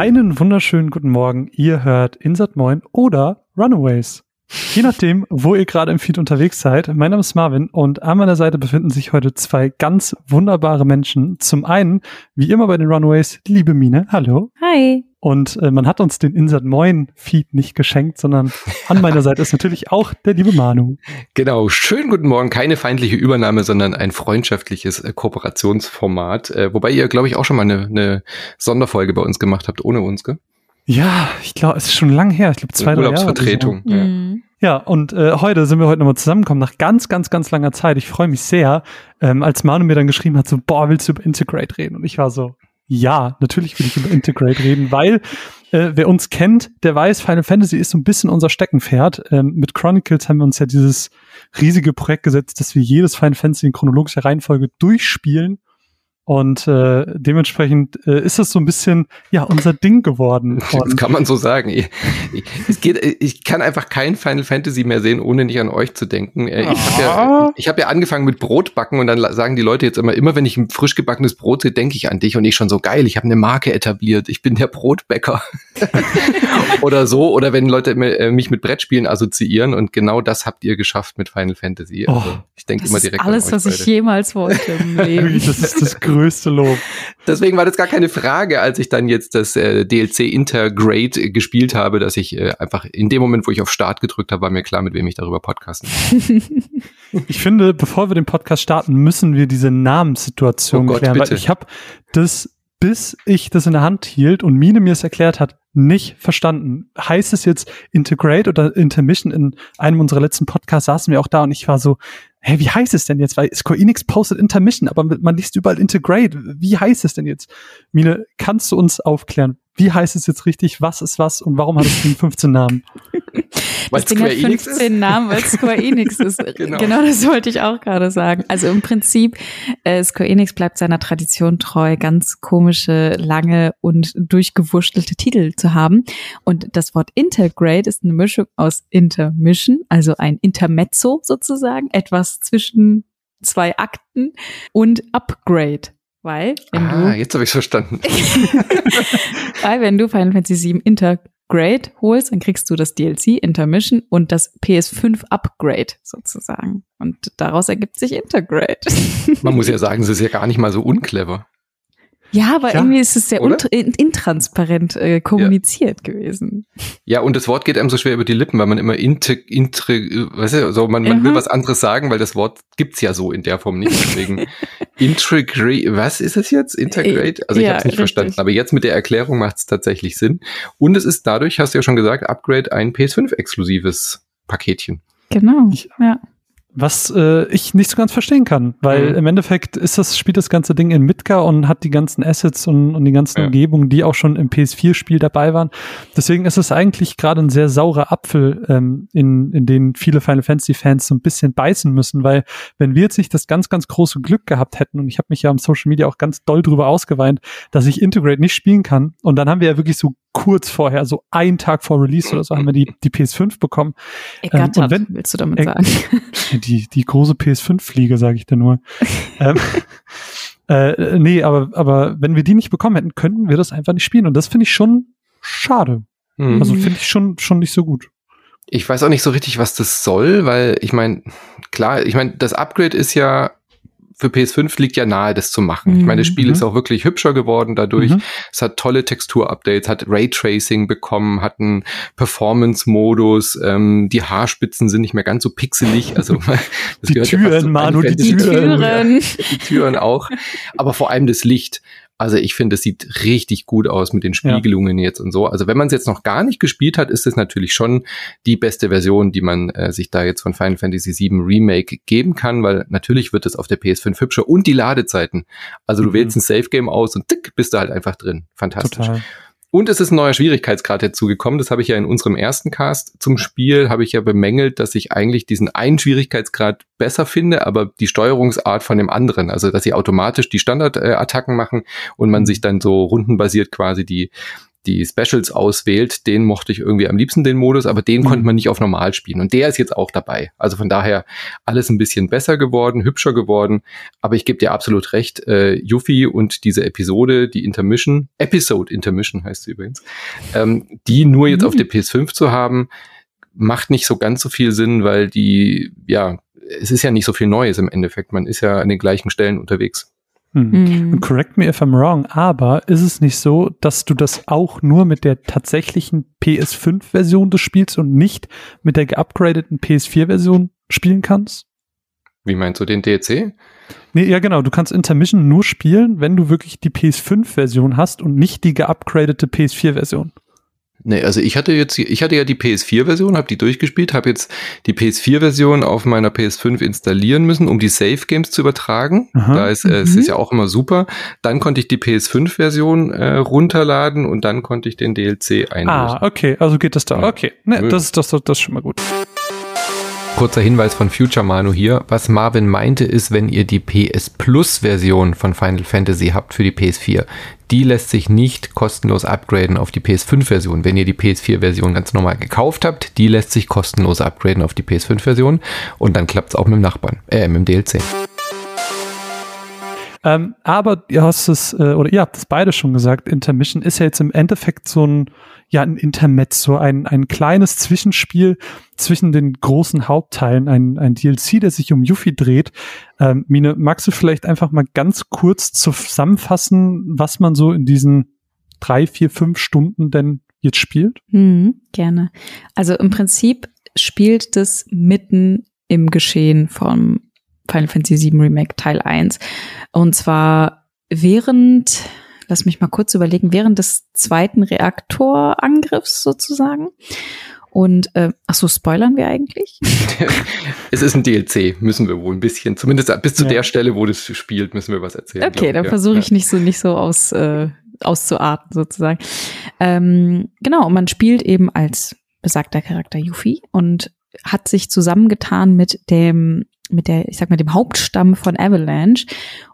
Einen wunderschönen guten Morgen. Ihr hört Insert Moin oder Runaways. Je nachdem, wo ihr gerade im Feed unterwegs seid. Mein Name ist Marvin und an meiner Seite befinden sich heute zwei ganz wunderbare Menschen. Zum einen, wie immer bei den Runaways, die liebe Mine. Hallo. Hi. Und äh, man hat uns den Insert Moin Feed nicht geschenkt, sondern an meiner Seite ist natürlich auch der liebe Manu. Genau, schönen guten Morgen. Keine feindliche Übernahme, sondern ein freundschaftliches äh, Kooperationsformat. Äh, wobei ihr, glaube ich, auch schon mal eine, eine Sonderfolge bei uns gemacht habt, ohne uns, gell? Ja, ich glaube, es ist schon lang her. Ich glaube, zwei, drei Jahre. Urlaubsvertretung. So. Ja. Mhm. ja, und äh, heute sind wir heute nochmal zusammengekommen, nach ganz, ganz, ganz langer Zeit. Ich freue mich sehr, ähm, als Manu mir dann geschrieben hat, so, boah, willst du über Integrate reden? Und ich war so, ja, natürlich will ich über Integrate reden, weil äh, wer uns kennt, der weiß, Final Fantasy ist so ein bisschen unser Steckenpferd. Ähm, mit Chronicles haben wir uns ja dieses riesige Projekt gesetzt, dass wir jedes Final Fantasy in chronologischer Reihenfolge durchspielen und äh, dementsprechend äh, ist es so ein bisschen ja unser Ding geworden. das kann man so sagen. Ich, ich, es geht, ich kann einfach kein Final Fantasy mehr sehen, ohne nicht an euch zu denken. Äh, ich habe ja, ah. ich hab ja angefangen mit Brotbacken und dann sagen die Leute jetzt immer, immer wenn ich ein frisch gebackenes Brot sehe, denke ich an dich und ich schon so geil. Ich habe eine Marke etabliert. Ich bin der Brotbäcker oder so. Oder wenn Leute äh, mich mit Brettspielen assoziieren und genau das habt ihr geschafft mit Final Fantasy. Also oh, ich denke immer direkt alles, an euch was beide. ich jemals wollte im Leben. das ist das größte Lob. Deswegen war das gar keine Frage, als ich dann jetzt das äh, DLC Intergrade äh, gespielt habe, dass ich äh, einfach in dem Moment, wo ich auf Start gedrückt habe, war mir klar, mit wem ich darüber podcasten Ich finde, bevor wir den Podcast starten, müssen wir diese Namenssituation oh Gott, klären, bitte. weil ich habe das bis ich das in der Hand hielt und Mine mir es erklärt hat, nicht verstanden. Heißt es jetzt Integrate oder Intermission? In einem unserer letzten Podcasts saßen wir auch da und ich war so, hä, wie heißt es denn jetzt? Weil Square Enix postet Intermission, aber man liest überall Integrate. Wie heißt es denn jetzt? Mine, kannst du uns aufklären? Wie heißt es jetzt richtig? Was ist was? Und warum hat es 15 Namen? Weil das Ding hat 15 Namen, weil Square Enix ist. genau. genau. das wollte ich auch gerade sagen. Also im Prinzip, äh, Square Enix bleibt seiner Tradition treu, ganz komische, lange und durchgewurschtelte Titel zu haben. Und das Wort Intergrade ist eine Mischung aus Intermission, also ein Intermezzo sozusagen, etwas zwischen zwei Akten und Upgrade. Weil, wenn ah, du. jetzt habe ich verstanden. weil, wenn du Final Fantasy VII Intergrade holst, dann kriegst du das DLC Intermission und das PS5 Upgrade sozusagen. Und daraus ergibt sich Intergrade. Man muss ja sagen, es ist ja gar nicht mal so unclever. Ja, aber ja, irgendwie ist es sehr intransparent äh, kommuniziert ja. gewesen. Ja, und das Wort geht einem so schwer über die Lippen, weil man immer intre, intre weißt du, so man, man will was anderes sagen, weil das Wort gibt's ja so in der Form nicht. Deswegen integrate, was ist es jetzt? Integrate? Also ich ja, habe es nicht richtig. verstanden, aber jetzt mit der Erklärung macht es tatsächlich Sinn. Und es ist dadurch, hast du ja schon gesagt, Upgrade ein PS5-exklusives Paketchen. Genau, ja. Was äh, ich nicht so ganz verstehen kann, weil mhm. im Endeffekt ist das, spielt das ganze Ding in Midgar und hat die ganzen Assets und, und die ganzen ja. Umgebungen, die auch schon im PS4-Spiel dabei waren. Deswegen ist es eigentlich gerade ein sehr saurer Apfel, ähm, in, in den viele Final Fantasy-Fans so ein bisschen beißen müssen, weil wenn wir jetzt nicht das ganz, ganz große Glück gehabt hätten, und ich habe mich ja am Social Media auch ganz doll drüber ausgeweint, dass ich Integrate nicht spielen kann, und dann haben wir ja wirklich so kurz vorher, so einen Tag vor Release oder so, haben wir die, die PS5 bekommen. Ergattert, ähm, und wenn, willst du damit äh, sagen? Die, die große PS5-Fliege, sage ich dir nur. ähm, äh, nee, aber, aber wenn wir die nicht bekommen hätten, könnten wir das einfach nicht spielen. Und das finde ich schon schade. Mhm. Also finde ich schon, schon nicht so gut. Ich weiß auch nicht so richtig, was das soll, weil ich meine, klar, ich meine, das Upgrade ist ja für PS5 liegt ja nahe, das zu machen. Mhm. Ich meine, das Spiel mhm. ist auch wirklich hübscher geworden dadurch. Mhm. Es hat tolle Textur-Updates, hat Raytracing bekommen, hat einen Performance-Modus, ähm, die Haarspitzen sind nicht mehr ganz so pixelig. Also die Türen, ja Manu, die Türen. Die Türen auch. Aber vor allem das Licht. Also ich finde, es sieht richtig gut aus mit den Spiegelungen ja. jetzt und so. Also wenn man es jetzt noch gar nicht gespielt hat, ist es natürlich schon die beste Version, die man äh, sich da jetzt von Final Fantasy VII Remake geben kann, weil natürlich wird es auf der PS5 hübscher und die Ladezeiten. Also du mhm. wählst ein Safe Game aus und tick, bist du halt einfach drin. Fantastisch. Total. Und es ist ein neuer Schwierigkeitsgrad dazugekommen. Das habe ich ja in unserem ersten Cast zum Spiel, habe ich ja bemängelt, dass ich eigentlich diesen einen Schwierigkeitsgrad besser finde, aber die Steuerungsart von dem anderen. Also, dass sie automatisch die Standardattacken machen und man mhm. sich dann so rundenbasiert quasi die, die Specials auswählt, den mochte ich irgendwie am liebsten den Modus, aber den mhm. konnte man nicht auf normal spielen. Und der ist jetzt auch dabei. Also von daher alles ein bisschen besser geworden, hübscher geworden. Aber ich gebe dir absolut recht, äh, Yuffie und diese Episode, die Intermission, Episode Intermission heißt sie übrigens, ähm, die nur jetzt mhm. auf der PS5 zu haben, macht nicht so ganz so viel Sinn, weil die, ja, es ist ja nicht so viel Neues im Endeffekt. Man ist ja an den gleichen Stellen unterwegs. Hm. Mhm. Correct me if I'm wrong, aber ist es nicht so, dass du das auch nur mit der tatsächlichen PS5-Version des Spiels und nicht mit der geupgradeten PS4-Version spielen kannst? Wie meinst du den DLC? Nee, ja genau, du kannst Intermission nur spielen, wenn du wirklich die PS5-Version hast und nicht die geupgradete PS4-Version. Nee, also ich hatte jetzt, ich hatte ja die PS4-Version, habe die durchgespielt, habe jetzt die PS4-Version auf meiner PS5 installieren müssen, um die Save Games zu übertragen. Aha. Da ist, äh, mhm. es ist ja auch immer super. Dann konnte ich die PS5-Version äh, runterladen und dann konnte ich den DLC einlösen. Ah, okay, also geht das da. Okay, nee, das ist das, das, das ist schon mal gut. Kurzer Hinweis von Future Manu hier. Was Marvin meinte, ist, wenn ihr die PS Plus Version von Final Fantasy habt für die PS4, die lässt sich nicht kostenlos upgraden auf die PS5-Version. Wenn ihr die PS4-Version ganz normal gekauft habt, die lässt sich kostenlos upgraden auf die PS5-Version und dann klappt es auch mit dem Nachbarn, äh, mit dem DLC. Ähm, aber ihr hast es, äh, oder ihr habt es beide schon gesagt, Intermission ist ja jetzt im Endeffekt so ein, ja, ein Intermezzo, ein, ein kleines Zwischenspiel zwischen den großen Hauptteilen, ein, ein DLC, der sich um Yuffie dreht. Ähm, Mine, magst du vielleicht einfach mal ganz kurz zusammenfassen, was man so in diesen drei, vier, fünf Stunden denn jetzt spielt? Mhm, gerne. Also im Prinzip spielt das mitten im Geschehen vom Final Fantasy VII Remake Teil 1. Und zwar während, lass mich mal kurz überlegen, während des zweiten Reaktorangriffs sozusagen. Und äh, ach so, spoilern wir eigentlich? es ist ein DLC, müssen wir wohl ein bisschen, zumindest bis zu ja. der Stelle, wo das spielt, müssen wir was erzählen. Okay, dann ja. versuche ich nicht so nicht so aus äh, auszuarten sozusagen. Ähm, genau, man spielt eben als besagter Charakter Yuffie und hat sich zusammengetan mit dem mit der, ich sag mal, dem Hauptstamm von Avalanche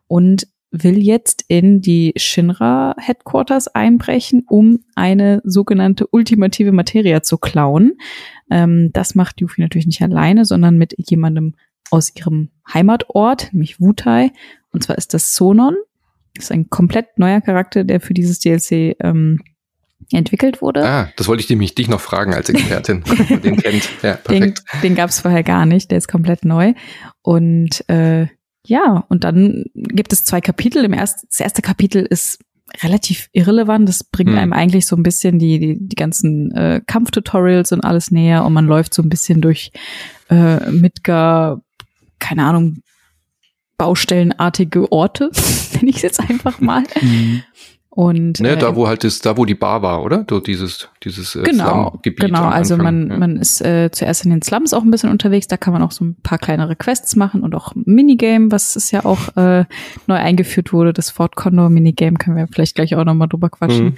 und will jetzt in die Shinra Headquarters einbrechen, um eine sogenannte ultimative Materia zu klauen. Ähm, das macht Yuffie natürlich nicht alleine, sondern mit jemandem aus ihrem Heimatort, nämlich Wutai. Und zwar ist das Sonon. Das ist ein komplett neuer Charakter, der für dieses DLC ähm, entwickelt wurde. Ah, das wollte ich nämlich dich noch fragen als Expertin, den kennt. Ja, perfekt. Den, den gab es vorher gar nicht, der ist komplett neu. Und äh, ja, und dann gibt es zwei Kapitel. Im ersten, das erste Kapitel ist relativ irrelevant. Das bringt hm. einem eigentlich so ein bisschen die, die, die ganzen äh, Kampftutorials und alles näher und man läuft so ein bisschen durch äh, Midgar, keine Ahnung, baustellenartige Orte, nenne ich es jetzt einfach mal. Mhm. Und, ne, äh, da wo halt ist, da wo die Bar war, oder? Dort dieses, dieses äh, genau, Genau, also man, ja. man ist äh, zuerst in den Slums auch ein bisschen unterwegs, da kann man auch so ein paar kleinere Quests machen und auch Minigame, was ist ja auch äh, neu eingeführt wurde, das Fort Condor Minigame, können wir vielleicht gleich auch nochmal drüber quatschen. Mhm.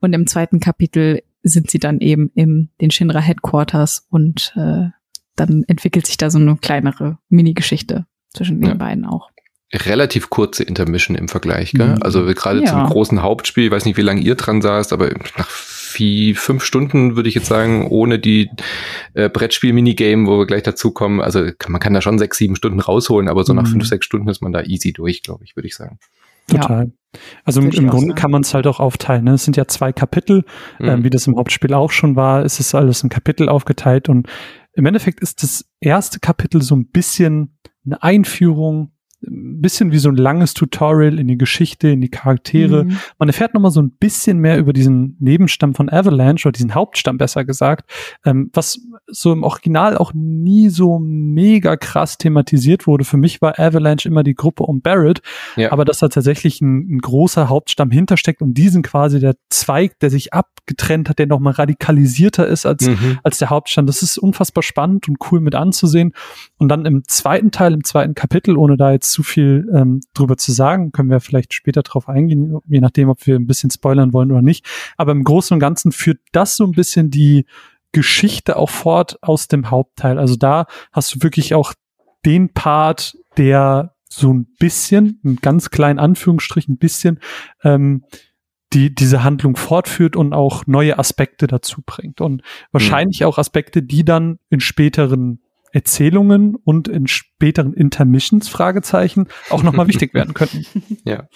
Und im zweiten Kapitel sind sie dann eben im den Shinra Headquarters und äh, dann entwickelt sich da so eine kleinere Mini-Geschichte zwischen den ja. beiden auch relativ kurze Intermission im Vergleich. Gell? Mhm. Also gerade ja. zum großen Hauptspiel, ich weiß nicht, wie lange ihr dran saßt, aber nach vier, fünf Stunden würde ich jetzt sagen, ohne die äh, Brettspiel-Minigame, wo wir gleich dazukommen. Also kann, man kann da schon sechs, sieben Stunden rausholen, aber so mhm. nach fünf, sechs Stunden ist man da easy durch, glaube ich, würde ich sagen. Total. Ja. Also im, im Grunde kann man es halt auch aufteilen. Ne? Es sind ja zwei Kapitel, mhm. äh, wie das im Hauptspiel auch schon war. Es ist alles ein Kapitel aufgeteilt und im Endeffekt ist das erste Kapitel so ein bisschen eine Einführung ein bisschen wie so ein langes Tutorial in die Geschichte, in die Charaktere. Mhm. Man erfährt nochmal so ein bisschen mehr über diesen Nebenstamm von Avalanche oder diesen Hauptstamm besser gesagt, ähm, was so im Original auch nie so mega krass thematisiert wurde. Für mich war Avalanche immer die Gruppe um Barrett, ja. aber dass da tatsächlich ein, ein, großer Hauptstamm hintersteckt und diesen quasi der Zweig, der sich abgetrennt hat, der nochmal radikalisierter ist als, mhm. als der Hauptstamm. Das ist unfassbar spannend und cool mit anzusehen. Und dann im zweiten Teil, im zweiten Kapitel, ohne da jetzt zu viel ähm, drüber zu sagen, können wir vielleicht später drauf eingehen, je nachdem, ob wir ein bisschen spoilern wollen oder nicht. Aber im Großen und Ganzen führt das so ein bisschen die Geschichte auch fort aus dem Hauptteil. Also da hast du wirklich auch den Part, der so ein bisschen, ein ganz kleinen Anführungsstrich, ein bisschen, ähm, die diese Handlung fortführt und auch neue Aspekte dazu bringt. Und wahrscheinlich mhm. auch Aspekte, die dann in späteren Erzählungen und in späteren Intermissions, Fragezeichen, auch nochmal wichtig werden könnten. Ja.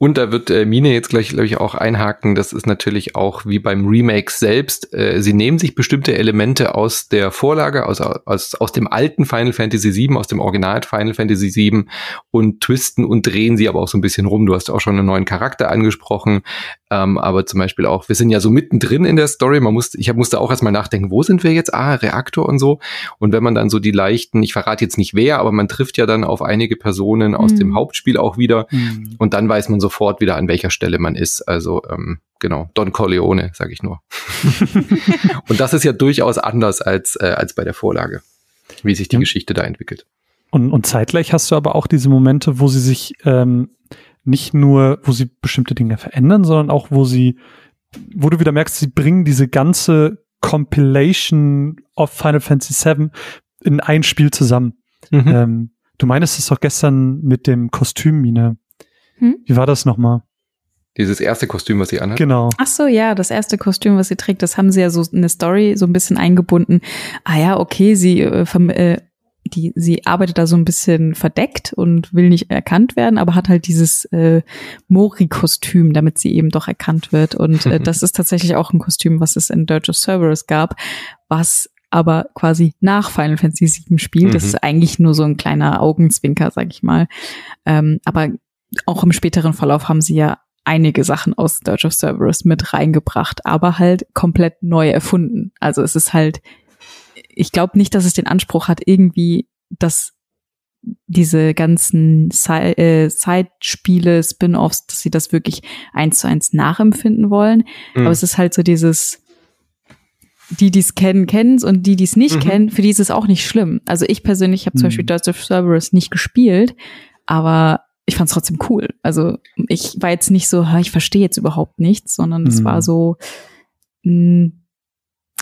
Und da wird äh, Mine jetzt gleich, glaube ich, auch einhaken. Das ist natürlich auch wie beim Remake selbst. Äh, sie nehmen sich bestimmte Elemente aus der Vorlage, aus, aus, aus dem alten Final Fantasy VII, aus dem Original Final Fantasy VII und twisten und drehen sie aber auch so ein bisschen rum. Du hast auch schon einen neuen Charakter angesprochen. Ähm, aber zum Beispiel auch, wir sind ja so mittendrin in der Story. Man muss, ich musste auch erstmal nachdenken, wo sind wir jetzt? Ah, Reaktor und so. Und wenn man dann so die leichten, ich verrate jetzt nicht wer, aber man trifft ja dann auf einige Personen aus mhm. dem Hauptspiel auch wieder. Mhm. Und dann weiß man sofort wieder, an welcher Stelle man ist. Also ähm, genau, Don Corleone, sage ich nur. und das ist ja durchaus anders als, äh, als bei der Vorlage, wie sich die ja. Geschichte da entwickelt. Und, und zeitgleich hast du aber auch diese Momente, wo sie sich ähm, nicht nur, wo sie bestimmte Dinge verändern, sondern auch, wo sie, wo du wieder merkst, sie bringen diese ganze Compilation of Final Fantasy VII in ein Spiel zusammen. Mhm. Ähm, du meinst es doch gestern mit dem Kostüm, Mine. Hm? Wie war das nochmal? Dieses erste Kostüm, was sie anhat. Genau. Ach so, ja, das erste Kostüm, was sie trägt, das haben sie ja so in eine Story so ein bisschen eingebunden. Ah ja, okay, sie äh, äh, die, sie arbeitet da so ein bisschen verdeckt und will nicht erkannt werden, aber hat halt dieses äh, Mori-Kostüm, damit sie eben doch erkannt wird. Und äh, das ist tatsächlich auch ein Kostüm, was es in Dirge of Cerberus gab, was aber quasi nach Final Fantasy VII spielt. Mhm. Das ist eigentlich nur so ein kleiner Augenzwinker, sag ich mal. Ähm, aber auch im späteren Verlauf haben sie ja einige Sachen aus Dirge of Cerberus mit reingebracht, aber halt komplett neu erfunden. Also es ist halt ich glaube nicht, dass es den Anspruch hat, irgendwie dass diese ganzen äh, Side-Spiele, Spin-offs, dass sie das wirklich eins zu eins nachempfinden wollen. Mhm. Aber es ist halt so dieses, die, die es kennen, kennen es und die, die es nicht mhm. kennen, für die ist es auch nicht schlimm. Also ich persönlich habe mhm. zum Beispiel Dirge of Cerberus nicht gespielt, aber ich fand es trotzdem cool. Also ich war jetzt nicht so, ich verstehe jetzt überhaupt nichts, sondern es war mhm. so, mh,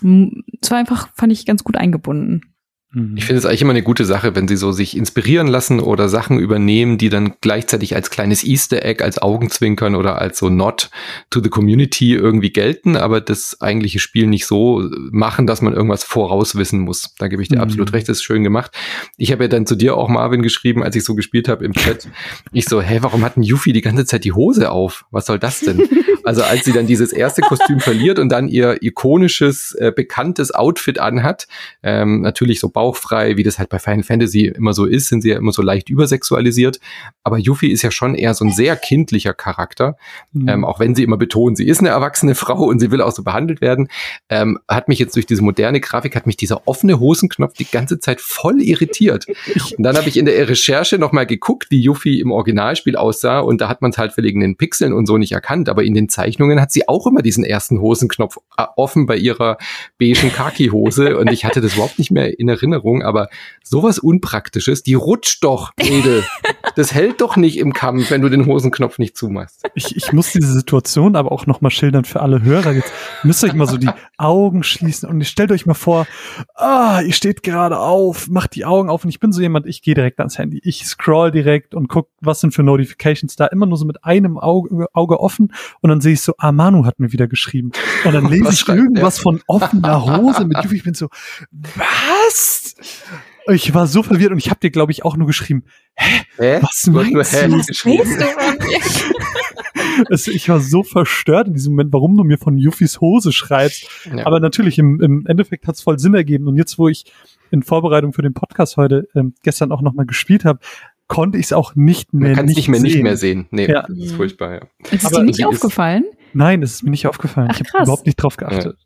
mm, es war einfach, fand ich ganz gut eingebunden. Mhm. Ich finde es eigentlich immer eine gute Sache, wenn sie so sich inspirieren lassen oder Sachen übernehmen, die dann gleichzeitig als kleines Easter Egg, als Augenzwinkern oder als so Not to the Community irgendwie gelten, aber das eigentliche Spiel nicht so machen, dass man irgendwas vorauswissen muss. Da gebe ich dir mhm. absolut recht, das ist schön gemacht. Ich habe ja dann zu dir auch Marvin geschrieben, als ich so gespielt habe im Chat. Ich so, hä, warum hat ein Yuffie die ganze Zeit die Hose auf? Was soll das denn? Also als sie dann dieses erste Kostüm verliert und dann ihr ikonisches, äh, bekanntes Outfit anhat, ähm, natürlich so Bau bauchfrei, wie das halt bei Final Fantasy immer so ist, sind sie ja immer so leicht übersexualisiert. Aber Yuffie ist ja schon eher so ein sehr kindlicher Charakter, mhm. ähm, auch wenn sie immer betont, sie ist eine erwachsene Frau und sie will auch so behandelt werden. Ähm, hat mich jetzt durch diese moderne Grafik, hat mich dieser offene Hosenknopf die ganze Zeit voll irritiert. Und dann habe ich in der Recherche nochmal geguckt, wie Yuffie im Originalspiel aussah und da hat man es halt wegen den Pixeln und so nicht erkannt, aber in den Zeichnungen hat sie auch immer diesen ersten Hosenknopf äh, offen bei ihrer beigen Kaki-Hose und ich hatte das überhaupt nicht mehr in Erinnerung. Erinnerung, aber sowas Unpraktisches, die rutscht doch, Edel. das hält doch nicht im Kampf, wenn du den Hosenknopf nicht zumachst. Ich, ich muss diese Situation aber auch nochmal schildern für alle Hörer. Jetzt müsst ihr euch mal so die Augen schließen und stellt euch mal vor, ah, ihr steht gerade auf, macht die Augen auf und ich bin so jemand, ich gehe direkt ans Handy. Ich scroll direkt und guck, was sind für Notifications da, immer nur so mit einem Auge, Auge offen und dann sehe ich so, ah, Manu hat mir wieder geschrieben. Und dann lese ich irgendwas der? von offener Hose mit. Ich bin so, was? Ich war so verwirrt und ich habe dir, glaube ich, auch nur geschrieben, hä? hä? Was meinst du? Hä? Was willst du von mir? also ich war so verstört in diesem Moment, warum du mir von Yuffis Hose schreibst. Ja. Aber natürlich, im, im Endeffekt hat es voll Sinn ergeben. Und jetzt, wo ich in Vorbereitung für den Podcast heute ähm, gestern auch nochmal gespielt habe, konnte ich es auch nicht mehr Man kann es nicht mehr sehen. nicht mehr sehen. Nee, ja. das ist furchtbar, ja. Ist es dir nicht aufgefallen? Nein, es ist mir nicht aufgefallen. Ach, ich habe überhaupt nicht drauf geachtet. Ja.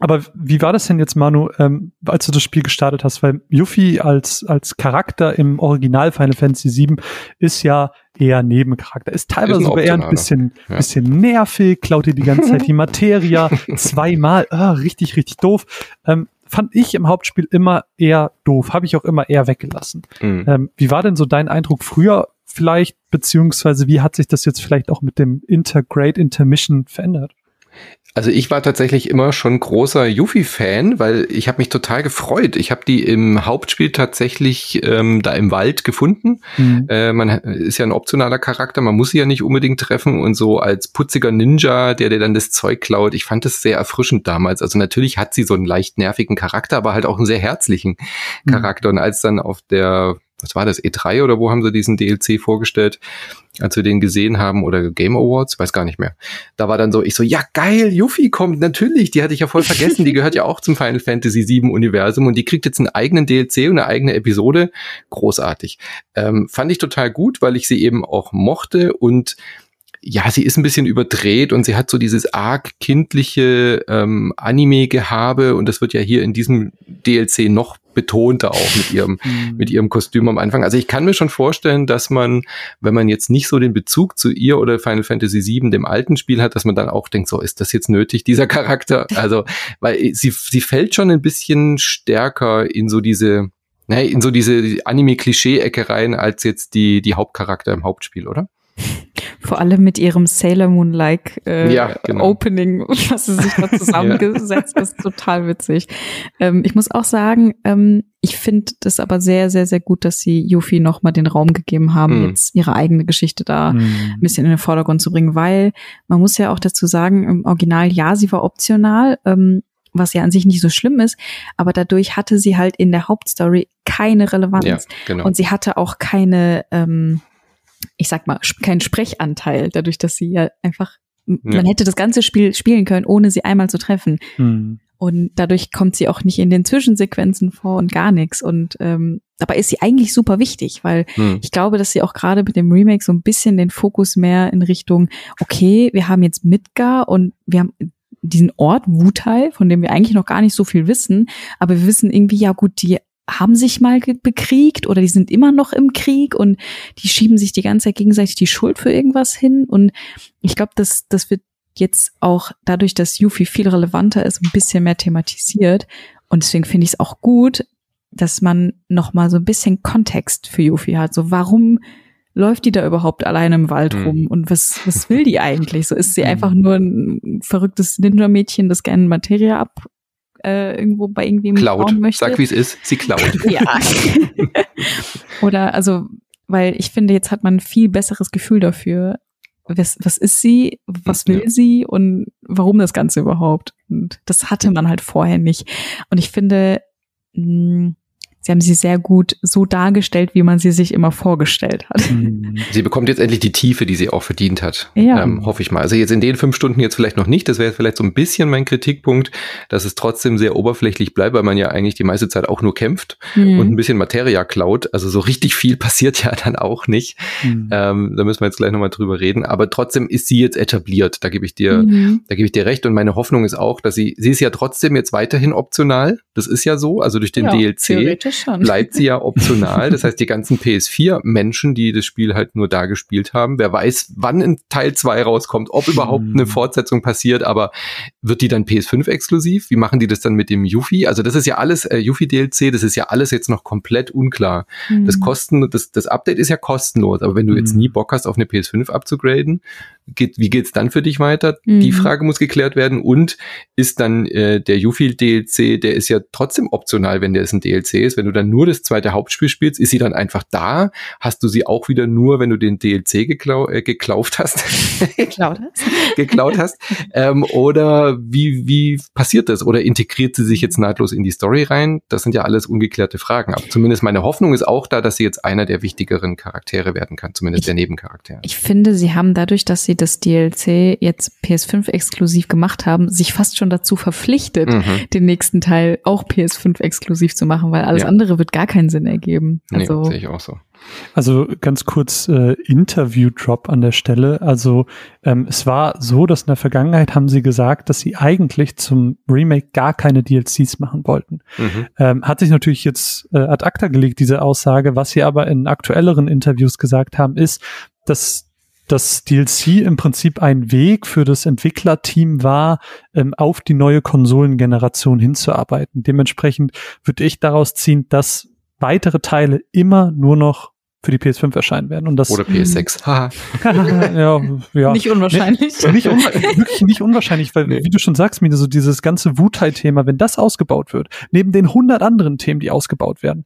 Aber wie war das denn jetzt, Manu, ähm, als du das Spiel gestartet hast? Weil Yuffie als, als Charakter im Original Final Fantasy VII ist ja eher Nebencharakter. Ist teilweise sogar eher ein bisschen, ja. bisschen nervig, klaut dir die ganze Zeit die Materia zweimal. Ah, richtig, richtig doof. Ähm, fand ich im Hauptspiel immer eher doof. Habe ich auch immer eher weggelassen. Mhm. Ähm, wie war denn so dein Eindruck früher vielleicht, beziehungsweise wie hat sich das jetzt vielleicht auch mit dem Intergrade Intermission verändert? Also ich war tatsächlich immer schon großer Yuffie-Fan, weil ich habe mich total gefreut. Ich habe die im Hauptspiel tatsächlich ähm, da im Wald gefunden. Mhm. Äh, man ist ja ein optionaler Charakter, man muss sie ja nicht unbedingt treffen und so als putziger Ninja, der dir dann das Zeug klaut. Ich fand das sehr erfrischend damals. Also natürlich hat sie so einen leicht nervigen Charakter, aber halt auch einen sehr herzlichen mhm. Charakter. Und als dann auf der was war das, E3 oder wo haben sie diesen DLC vorgestellt, als wir den gesehen haben oder Game Awards, weiß gar nicht mehr. Da war dann so, ich so, ja geil, Yuffie kommt, natürlich, die hatte ich ja voll vergessen, die gehört ja auch zum Final Fantasy VII Universum und die kriegt jetzt einen eigenen DLC und eine eigene Episode, großartig. Ähm, fand ich total gut, weil ich sie eben auch mochte und ja, sie ist ein bisschen überdreht und sie hat so dieses arg kindliche ähm, Anime-Gehabe und das wird ja hier in diesem DLC noch betonter auch mit ihrem, mhm. mit ihrem Kostüm am Anfang. Also ich kann mir schon vorstellen, dass man, wenn man jetzt nicht so den Bezug zu ihr oder Final Fantasy VII, dem alten Spiel hat, dass man dann auch denkt, so ist das jetzt nötig, dieser Charakter? Also, weil sie, sie fällt schon ein bisschen stärker in so diese, ne, in so diese Anime-Klischee-Ecke rein, als jetzt die, die Hauptcharakter im Hauptspiel, oder? Vor allem mit ihrem Sailor Moon-like äh, ja, genau. Opening, was sie sich da zusammengesetzt ja. ist, total witzig. Ähm, ich muss auch sagen, ähm, ich finde das aber sehr, sehr, sehr gut, dass sie Yuffie nochmal den Raum gegeben haben, mm. jetzt ihre eigene Geschichte da mm. ein bisschen in den Vordergrund zu bringen, weil man muss ja auch dazu sagen, im Original, ja, sie war optional, ähm, was ja an sich nicht so schlimm ist, aber dadurch hatte sie halt in der Hauptstory keine Relevanz. Ja, genau. Und sie hatte auch keine, ähm, ich sag mal, keinen Sprechanteil, dadurch, dass sie ja einfach, ja. man hätte das ganze Spiel spielen können, ohne sie einmal zu treffen. Mhm. Und dadurch kommt sie auch nicht in den Zwischensequenzen vor und gar nichts. Und ähm, dabei ist sie eigentlich super wichtig, weil mhm. ich glaube, dass sie auch gerade mit dem Remake so ein bisschen den Fokus mehr in Richtung, okay, wir haben jetzt Midgar und wir haben diesen Ort Wutai, von dem wir eigentlich noch gar nicht so viel wissen, aber wir wissen irgendwie, ja gut, die haben sich mal bekriegt oder die sind immer noch im Krieg und die schieben sich die ganze Zeit gegenseitig die Schuld für irgendwas hin. Und ich glaube, dass das wird jetzt auch dadurch, dass Yuffie viel relevanter ist, ein bisschen mehr thematisiert. Und deswegen finde ich es auch gut, dass man noch mal so ein bisschen Kontext für Yuffie hat. So, warum läuft die da überhaupt alleine im Wald hm. rum? Und was, was will die eigentlich? So, ist sie hm. einfach nur ein verrücktes Ninja-Mädchen, das gerne Materie ab äh, irgendwo bei irgendwem klaut. möchte. Sag, wie es ist, sie klaut. ja. Oder also, weil ich finde, jetzt hat man ein viel besseres Gefühl dafür, was, was ist sie, was will ja. sie und warum das Ganze überhaupt. Und das hatte man halt vorher nicht. Und ich finde, mh, hm, sie haben sie sehr gut so dargestellt, wie man sie sich immer vorgestellt hat. Mhm. Sie bekommt jetzt endlich die Tiefe, die sie auch verdient hat. Ja. Ähm, hoffe ich mal. Also jetzt in den fünf Stunden jetzt vielleicht noch nicht. Das wäre vielleicht so ein bisschen mein Kritikpunkt, dass es trotzdem sehr oberflächlich bleibt, weil man ja eigentlich die meiste Zeit auch nur kämpft mhm. und ein bisschen Materia klaut. Also so richtig viel passiert ja dann auch nicht. Mhm. Ähm, da müssen wir jetzt gleich nochmal drüber reden. Aber trotzdem ist sie jetzt etabliert. Da gebe ich dir, mhm. da gebe ich dir recht. Und meine Hoffnung ist auch, dass sie, sie ist ja trotzdem jetzt weiterhin optional. Das ist ja so. Also durch den ja, DLC schon. bleibt sie ja optional. Das heißt, die ganzen PS4-Menschen, die das Spiel halt nur da gespielt haben, wer weiß, wann in Teil 2 rauskommt, ob überhaupt eine hm. Fortsetzung passiert, aber wird die dann PS5 exklusiv? Wie machen die das dann mit dem Yuffie? Also das ist ja alles, äh, Yuffie-DLC, das ist ja alles jetzt noch komplett unklar. Mhm. Das Kosten, das, das Update ist ja kostenlos, aber wenn du jetzt hm. nie Bock hast, auf eine PS5 abzugraden, geht, wie geht's dann für dich weiter? Mhm. Die Frage muss geklärt werden. Und ist dann äh, der Yuffie DLC, der ist ja trotzdem optional, wenn der ist ein DLC ist. Wenn du dann nur das zweite Hauptspiel spielst, ist sie dann einfach da? Hast du sie auch wieder nur, wenn du den DLC geklau äh, geklauft hast? geklaut hast? geklaut hast. Ähm, oder wie, wie passiert das? Oder integriert sie sich jetzt nahtlos in die Story rein? Das sind ja alles ungeklärte Fragen. Aber zumindest meine Hoffnung ist auch da, dass sie jetzt einer der wichtigeren Charaktere werden kann, zumindest ich, der Nebencharaktere. Ich finde, sie haben dadurch, dass sie das DLC jetzt PS5 exklusiv gemacht haben, sich fast schon dazu verpflichtet, mhm. den nächsten Teil auch PS5 exklusiv zu machen, weil alles ja. andere wird gar keinen Sinn ergeben. Also, nee, sehe ich auch so. Also ganz kurz äh, Interview-Drop an der Stelle. Also ähm, es war so, dass in der Vergangenheit haben sie gesagt, dass sie eigentlich zum Remake gar keine DLCs machen wollten. Mhm. Ähm, hat sich natürlich jetzt äh, ad acta gelegt, diese Aussage. Was sie aber in aktuelleren Interviews gesagt haben, ist, dass das DLC im Prinzip ein Weg für das Entwicklerteam war, ähm, auf die neue Konsolengeneration hinzuarbeiten. Dementsprechend würde ich daraus ziehen, dass weitere Teile immer nur noch für die PS5 erscheinen werden. Und das, Oder PS6. ja, ja. Nicht unwahrscheinlich. Nee, nicht un wirklich nicht unwahrscheinlich, weil, nee. wie du schon sagst, Mine, so dieses ganze Wutai-Thema, wenn das ausgebaut wird, neben den 100 anderen Themen, die ausgebaut werden,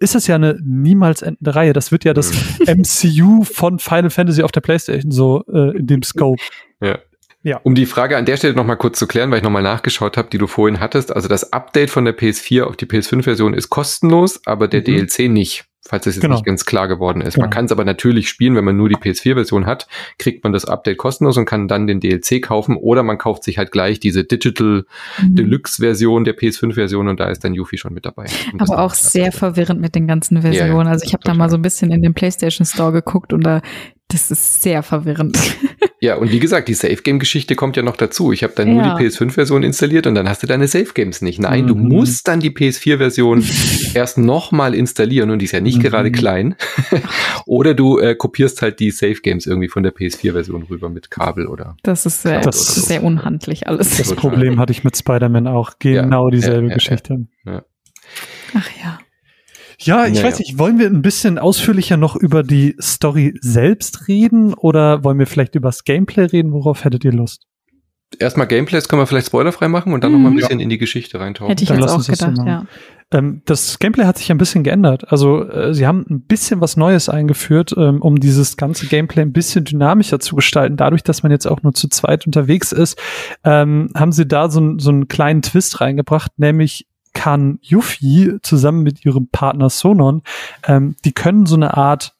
ist es ja eine niemals endende Reihe. Das wird ja das MCU von Final Fantasy auf der PlayStation so äh, in dem Scope. Ja. Ja. Um die Frage an der Stelle nochmal kurz zu klären, weil ich nochmal nachgeschaut habe, die du vorhin hattest. Also das Update von der PS4 auf die PS5-Version ist kostenlos, aber der mhm. DLC nicht, falls es jetzt genau. nicht ganz klar geworden ist. Genau. Man kann es aber natürlich spielen, wenn man nur die PS4-Version hat, kriegt man das Update kostenlos und kann dann den DLC kaufen oder man kauft sich halt gleich diese Digital mhm. Deluxe-Version der PS5-Version und da ist dann Yuffie schon mit dabei. Aber auch sehr verwirrend mit den ganzen Versionen. Ja, ja. Also ich habe da mal so ein bisschen in den PlayStation Store geguckt und da das ist sehr verwirrend. Ja, und wie gesagt, die Safe Game Geschichte kommt ja noch dazu. Ich habe dann ja. nur die PS5 Version installiert und dann hast du deine Safe Games nicht. Nein, mhm. du musst dann die PS4 Version erst nochmal installieren und die ist ja nicht mhm. gerade klein. oder du äh, kopierst halt die Safe Games irgendwie von der PS4 Version rüber mit Kabel oder. Das ist sehr, das ist sehr unhandlich alles. Das Problem hatte ich mit Spider-Man auch. Genau ja, dieselbe ja, Geschichte. Ach ja. Ja, ich naja. weiß nicht, wollen wir ein bisschen ausführlicher noch über die Story selbst reden oder wollen wir vielleicht über das Gameplay reden? Worauf hättet ihr Lust? Erstmal Gameplays können wir vielleicht spoilerfrei machen und dann mhm. noch mal ein bisschen ja. in die Geschichte reintauchen. Hätte ich dann jetzt auch gedacht, das ja. Ähm, das Gameplay hat sich ein bisschen geändert. Also äh, sie haben ein bisschen was Neues eingeführt, ähm, um dieses ganze Gameplay ein bisschen dynamischer zu gestalten. Dadurch, dass man jetzt auch nur zu zweit unterwegs ist, ähm, haben sie da so, so einen kleinen Twist reingebracht, nämlich kann Yuffie zusammen mit ihrem Partner Sonon, ähm, die können so eine Art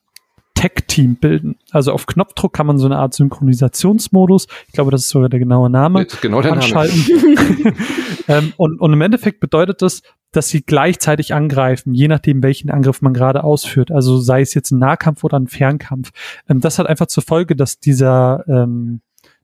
Tech-Team bilden. Also auf Knopfdruck kann man so eine Art Synchronisationsmodus, ich glaube, das ist sogar der genaue Name, genau der anschalten. Name. ähm, und, und im Endeffekt bedeutet das, dass sie gleichzeitig angreifen, je nachdem, welchen Angriff man gerade ausführt. Also sei es jetzt ein Nahkampf oder ein Fernkampf. Ähm, das hat einfach zur Folge, dass dieser ähm,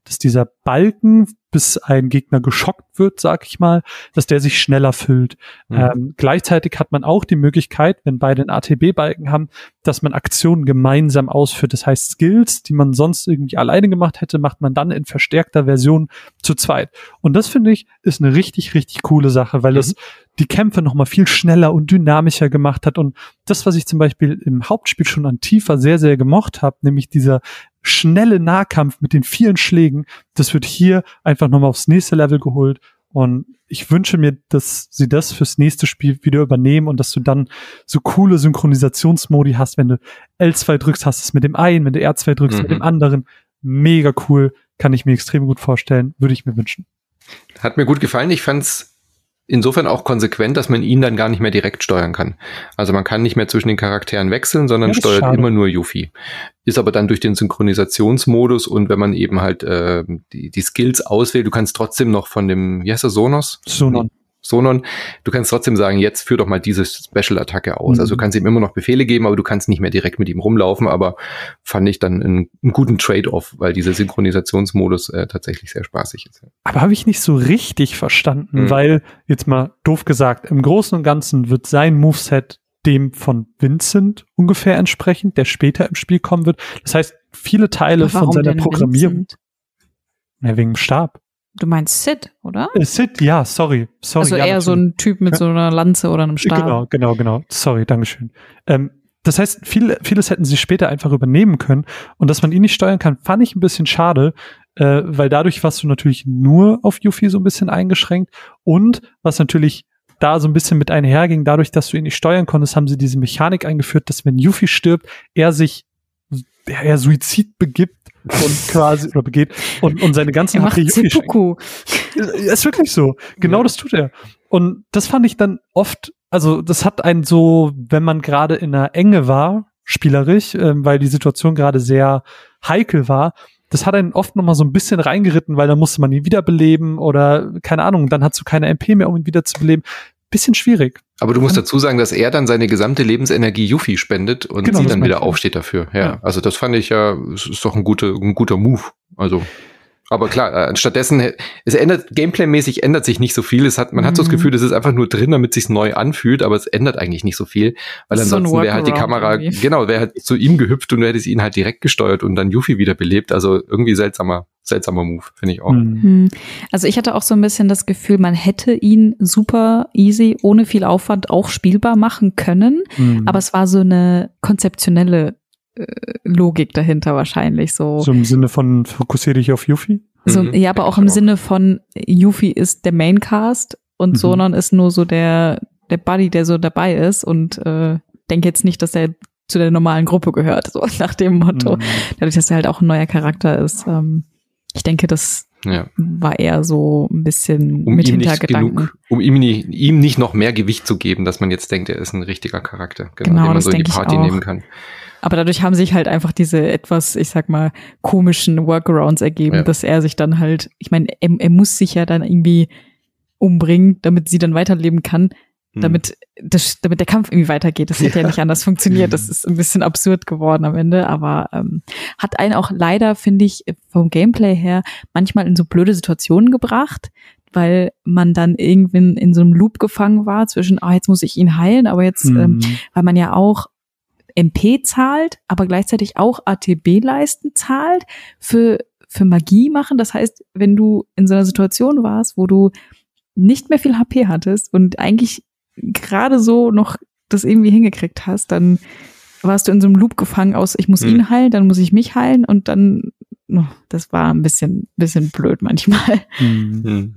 dass dieser Balken, bis ein Gegner geschockt wird, sag ich mal, dass der sich schneller füllt. Mhm. Ähm, gleichzeitig hat man auch die Möglichkeit, wenn beide einen ATB-Balken haben, dass man Aktionen gemeinsam ausführt. Das heißt, Skills, die man sonst irgendwie alleine gemacht hätte, macht man dann in verstärkter Version zu zweit. Und das finde ich ist eine richtig, richtig coole Sache, weil mhm. es die Kämpfe nochmal viel schneller und dynamischer gemacht hat. Und das, was ich zum Beispiel im Hauptspiel schon an Tiefer sehr, sehr gemocht habe, nämlich dieser schnelle Nahkampf mit den vielen Schlägen, das wird hier einfach nochmal aufs nächste Level geholt. Und ich wünsche mir, dass sie das fürs nächste Spiel wieder übernehmen und dass du dann so coole Synchronisationsmodi hast, wenn du L2 drückst, hast es mit dem einen, wenn du R2 drückst, mhm. mit dem mhm. anderen. Mega cool, kann ich mir extrem gut vorstellen, würde ich mir wünschen. Hat mir gut gefallen. Ich fand's insofern auch konsequent, dass man ihn dann gar nicht mehr direkt steuern kann. Also man kann nicht mehr zwischen den Charakteren wechseln, sondern ja, steuert schade. immer nur Yuffie. Ist aber dann durch den Synchronisationsmodus und wenn man eben halt äh, die, die Skills auswählt, du kannst trotzdem noch von dem, wie heißt er, Sonos? Sonon. Sonon, du kannst trotzdem sagen, jetzt führ doch mal diese Special-Attacke aus. Mhm. Also du mhm. kannst ihm immer noch Befehle geben, aber du kannst nicht mehr direkt mit ihm rumlaufen, aber fand ich dann einen, einen guten Trade-off, weil dieser Synchronisationsmodus äh, tatsächlich sehr spaßig ist. Aber habe ich nicht so richtig verstanden, mhm. weil, jetzt mal doof gesagt, im Großen und Ganzen wird sein Moveset dem von Vincent ungefähr entsprechend, der später im Spiel kommen wird. Das heißt, viele Teile von seiner Programmierung. Ja, wegen dem Stab. Du meinst Sid, oder? Äh, Sid, ja, sorry. sorry also ja, eher so ein Typ mit so einer Lanze oder einem Stab. Genau, genau, genau. Sorry, Dankeschön. Ähm, das heißt, viel, vieles hätten sie später einfach übernehmen können. Und dass man ihn nicht steuern kann, fand ich ein bisschen schade, äh, weil dadurch warst du natürlich nur auf Yuffie so ein bisschen eingeschränkt. Und was natürlich da so ein bisschen mit einherging, dadurch, dass du ihn nicht steuern konntest, haben sie diese Mechanik eingeführt, dass wenn Yuffie stirbt, er sich, er Suizid begibt und quasi oder begeht und, und seine ganzen Seppuku. Ist wirklich so. Genau ja. das tut er. Und das fand ich dann oft, also das hat einen so, wenn man gerade in einer Enge war, spielerisch, äh, weil die Situation gerade sehr heikel war, das hat einen oft noch mal so ein bisschen reingeritten, weil dann musste man ihn wiederbeleben oder keine Ahnung, dann hast du keine MP mehr, um ihn wiederzubeleben bisschen schwierig. Aber du musst dazu sagen, dass er dann seine gesamte Lebensenergie Yuffie spendet und genau, sie dann wieder aufsteht dafür. Ja, ja, also das fand ich ja, ist doch ein guter, ein guter Move. Also aber klar, äh, stattdessen, es ändert, Gameplay-mäßig ändert sich nicht so viel. Es hat, man mhm. hat so das mhm. Gefühl, das ist einfach nur drin, damit sich's neu anfühlt, aber es ändert eigentlich nicht so viel. Weil ansonsten so wäre halt die Kamera, irgendwie. genau, wäre halt zu ihm gehüpft und du hättest ihn halt direkt gesteuert und dann Yuffie wieder belebt. Also irgendwie seltsamer, seltsamer Move, finde ich auch. Mhm. mhm. Also ich hatte auch so ein bisschen das Gefühl, man hätte ihn super easy, ohne viel Aufwand auch spielbar machen können. Mhm. Aber es war so eine konzeptionelle Logik dahinter wahrscheinlich so. So im Sinne von fokussiere dich auf Yuffie? So, mhm, ja, aber auch im auch. Sinne von Yuffie ist der Maincast und mhm. Sonon ist nur so der der Buddy, der so dabei ist und äh, denke jetzt nicht, dass er zu der normalen Gruppe gehört, so nach dem Motto. Mhm. Dadurch, dass er halt auch ein neuer Charakter ist. Ähm, ich denke, das ja. war eher so ein bisschen um mit Hintergedanken. Genug, um ihm, nie, ihm nicht noch mehr Gewicht zu geben, dass man jetzt denkt, er ist ein richtiger Charakter, genau, genau den man so in die Party nehmen kann. Aber dadurch haben sich halt einfach diese etwas, ich sag mal, komischen Workarounds ergeben, ja. dass er sich dann halt, ich meine, er, er, muss sich ja dann irgendwie umbringen, damit sie dann weiterleben kann. Damit, das, damit der Kampf irgendwie weitergeht. Das hätte ja. ja nicht anders funktioniert. Das ist ein bisschen absurd geworden am Ende, aber ähm, hat einen auch leider, finde ich, vom Gameplay her manchmal in so blöde Situationen gebracht, weil man dann irgendwann in so einem Loop gefangen war zwischen, ah, jetzt muss ich ihn heilen, aber jetzt, mhm. ähm, weil man ja auch MP zahlt, aber gleichzeitig auch ATB-Leisten zahlt für, für Magie machen. Das heißt, wenn du in so einer Situation warst, wo du nicht mehr viel HP hattest und eigentlich gerade so noch das irgendwie hingekriegt hast, dann warst du in so einem Loop gefangen aus, ich muss mhm. ihn heilen, dann muss ich mich heilen und dann, oh, das war ein bisschen, bisschen blöd manchmal. Mhm.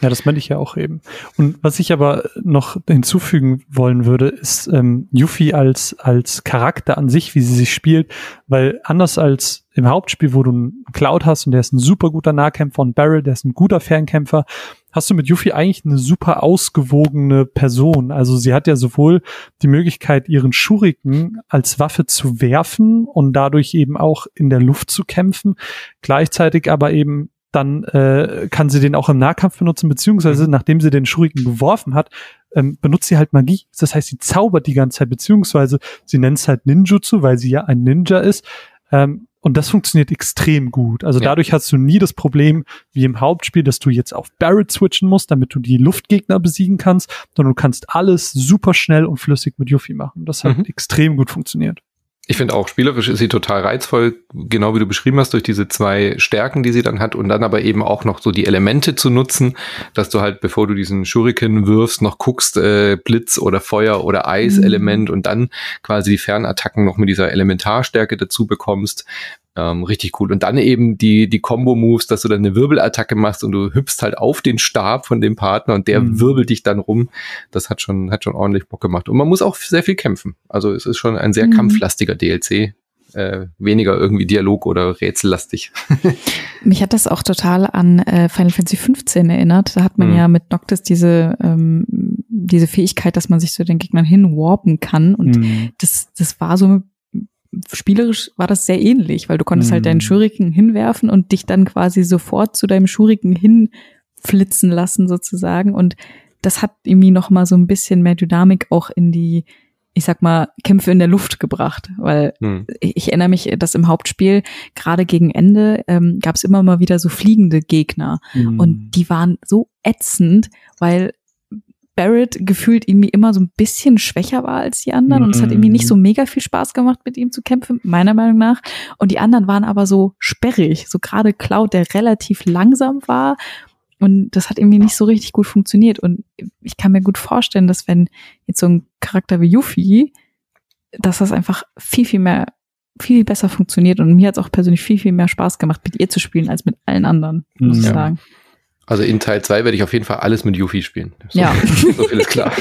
Ja, das meinte ich ja auch eben. Und was ich aber noch hinzufügen wollen würde, ist ähm, Yuffie als, als Charakter an sich, wie sie sich spielt, weil anders als im Hauptspiel, wo du einen Cloud hast und der ist ein super guter Nahkämpfer und Barrel, der ist ein guter Fernkämpfer, hast du mit Yuffie eigentlich eine super ausgewogene Person. Also sie hat ja sowohl die Möglichkeit, ihren Shuriken als Waffe zu werfen und dadurch eben auch in der Luft zu kämpfen, gleichzeitig aber eben dann äh, kann sie den auch im Nahkampf benutzen, beziehungsweise mhm. nachdem sie den Shuriken geworfen hat, ähm, benutzt sie halt Magie. Das heißt, sie zaubert die ganze Zeit, beziehungsweise sie nennt es halt Ninjutsu, weil sie ja ein Ninja ist. Ähm, und das funktioniert extrem gut. Also ja. dadurch hast du nie das Problem wie im Hauptspiel, dass du jetzt auf Barrett switchen musst, damit du die Luftgegner besiegen kannst, sondern du kannst alles super schnell und flüssig mit Yuffie machen. Das hat mhm. extrem gut funktioniert. Ich finde auch, spielerisch ist sie total reizvoll, genau wie du beschrieben hast, durch diese zwei Stärken, die sie dann hat und dann aber eben auch noch so die Elemente zu nutzen, dass du halt, bevor du diesen Shuriken wirfst, noch guckst, äh, Blitz oder Feuer oder Eis-Element mhm. und dann quasi die Fernattacken noch mit dieser Elementarstärke dazu bekommst. Ähm, richtig cool. Und dann eben die, die Combo-Moves, dass du dann eine Wirbelattacke machst und du hüpfst halt auf den Stab von dem Partner und der mhm. wirbelt dich dann rum. Das hat schon, hat schon ordentlich Bock gemacht. Und man muss auch sehr viel kämpfen. Also es ist schon ein sehr mhm. kampflastiger DLC. Äh, weniger irgendwie Dialog oder rätsellastig. Mich hat das auch total an äh, Final Fantasy 15 erinnert. Da hat man mhm. ja mit Noctis diese ähm, diese Fähigkeit, dass man sich zu den Gegnern hinwarpen kann und mhm. das das war so spielerisch war das sehr ähnlich, weil du konntest mhm. halt deinen mhm. Schuriken hinwerfen und dich dann quasi sofort zu deinem Schuriken hinflitzen lassen sozusagen und das hat irgendwie noch mal so ein bisschen mehr Dynamik auch in die ich sag mal, Kämpfe in der Luft gebracht, weil hm. ich erinnere mich, dass im Hauptspiel gerade gegen Ende ähm, gab es immer mal wieder so fliegende Gegner hm. und die waren so ätzend, weil Barrett gefühlt irgendwie immer so ein bisschen schwächer war als die anderen und es hat irgendwie nicht so mhm. mega viel Spaß gemacht, mit ihm zu kämpfen, meiner Meinung nach. Und die anderen waren aber so sperrig, so gerade Cloud, der relativ langsam war und das hat irgendwie nicht so richtig gut funktioniert. Und ich kann mir gut vorstellen, dass wenn jetzt so ein Charakter wie Yuffie, dass das einfach viel, viel mehr, viel, viel besser funktioniert. Und mir hat es auch persönlich viel, viel mehr Spaß gemacht, mit ihr zu spielen, als mit allen anderen, muss ja. ich sagen. Also in Teil 2 werde ich auf jeden Fall alles mit Yuffie spielen. So, ja. so viel ist klar.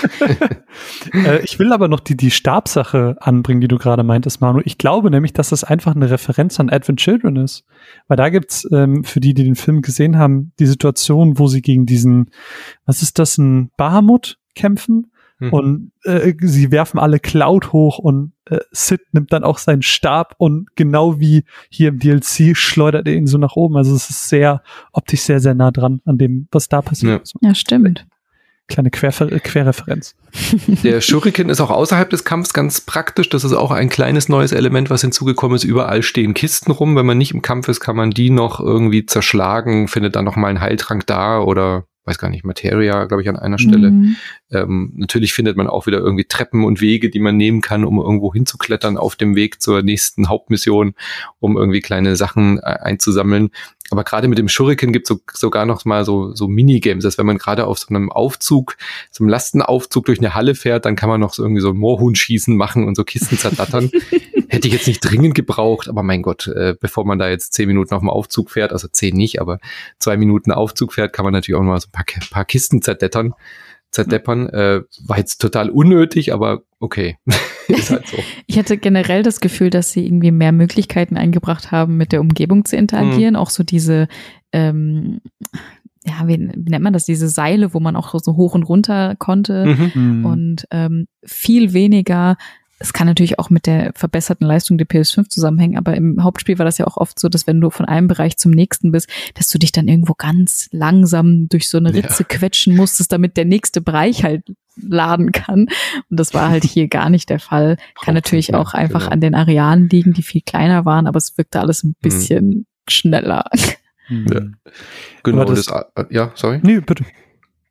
äh, ich will aber noch die, die Stabsache anbringen, die du gerade meintest, Manu. Ich glaube nämlich, dass das einfach eine Referenz an Advent Children ist. Weil da gibt's ähm, für die, die den Film gesehen haben, die Situation, wo sie gegen diesen, was ist das, ein Bahamut kämpfen Mhm. Und äh, sie werfen alle Cloud hoch und äh, Sid nimmt dann auch seinen Stab und genau wie hier im DLC schleudert er ihn so nach oben. Also es ist sehr optisch sehr, sehr nah dran an dem, was da passiert. Ja, ja stimmt. kleine Querfer Querreferenz. Der Shuriken ist auch außerhalb des Kampfs ganz praktisch. Das ist auch ein kleines neues Element, was hinzugekommen ist. Überall stehen Kisten rum. Wenn man nicht im Kampf ist, kann man die noch irgendwie zerschlagen, findet dann noch mal einen Heiltrank da oder weiß gar nicht, Materia, glaube ich, an einer Stelle. Mhm. Ähm, natürlich findet man auch wieder irgendwie Treppen und Wege, die man nehmen kann, um irgendwo hinzuklettern auf dem Weg zur nächsten Hauptmission, um irgendwie kleine Sachen äh, einzusammeln. Aber gerade mit dem Shuriken gibt es so, sogar noch mal so, so Minigames, dass wenn man gerade auf so einem Aufzug, so einem Lastenaufzug durch eine Halle fährt, dann kann man noch so irgendwie so ein Moorhuhn schießen machen und so Kisten zerdattern. Hätte ich jetzt nicht dringend gebraucht, aber mein Gott, äh, bevor man da jetzt zehn Minuten auf dem Aufzug fährt, also zehn nicht, aber zwei Minuten Aufzug fährt, kann man natürlich auch noch mal so ein paar, paar Kisten zerdettern zerdeppern. Äh, war jetzt total unnötig, aber okay. ist halt so. ich hatte generell das Gefühl, dass sie irgendwie mehr Möglichkeiten eingebracht haben, mit der Umgebung zu interagieren. Mhm. Auch so diese, ähm, ja, wie, wie, nennt man das, diese Seile, wo man auch so hoch und runter konnte mhm. mhm. und ähm, viel weniger es kann natürlich auch mit der verbesserten Leistung der PS5 zusammenhängen, aber im Hauptspiel war das ja auch oft so, dass wenn du von einem Bereich zum nächsten bist, dass du dich dann irgendwo ganz langsam durch so eine Ritze ja. quetschen musstest, damit der nächste Bereich halt laden kann. Und das war halt hier gar nicht der Fall. Kann natürlich auch einfach genau. an den Arealen liegen, die viel kleiner waren, aber es wirkte alles ein mhm. bisschen mhm. schneller. Ja. Genau, das, das, äh, ja, sorry. Nee, bitte.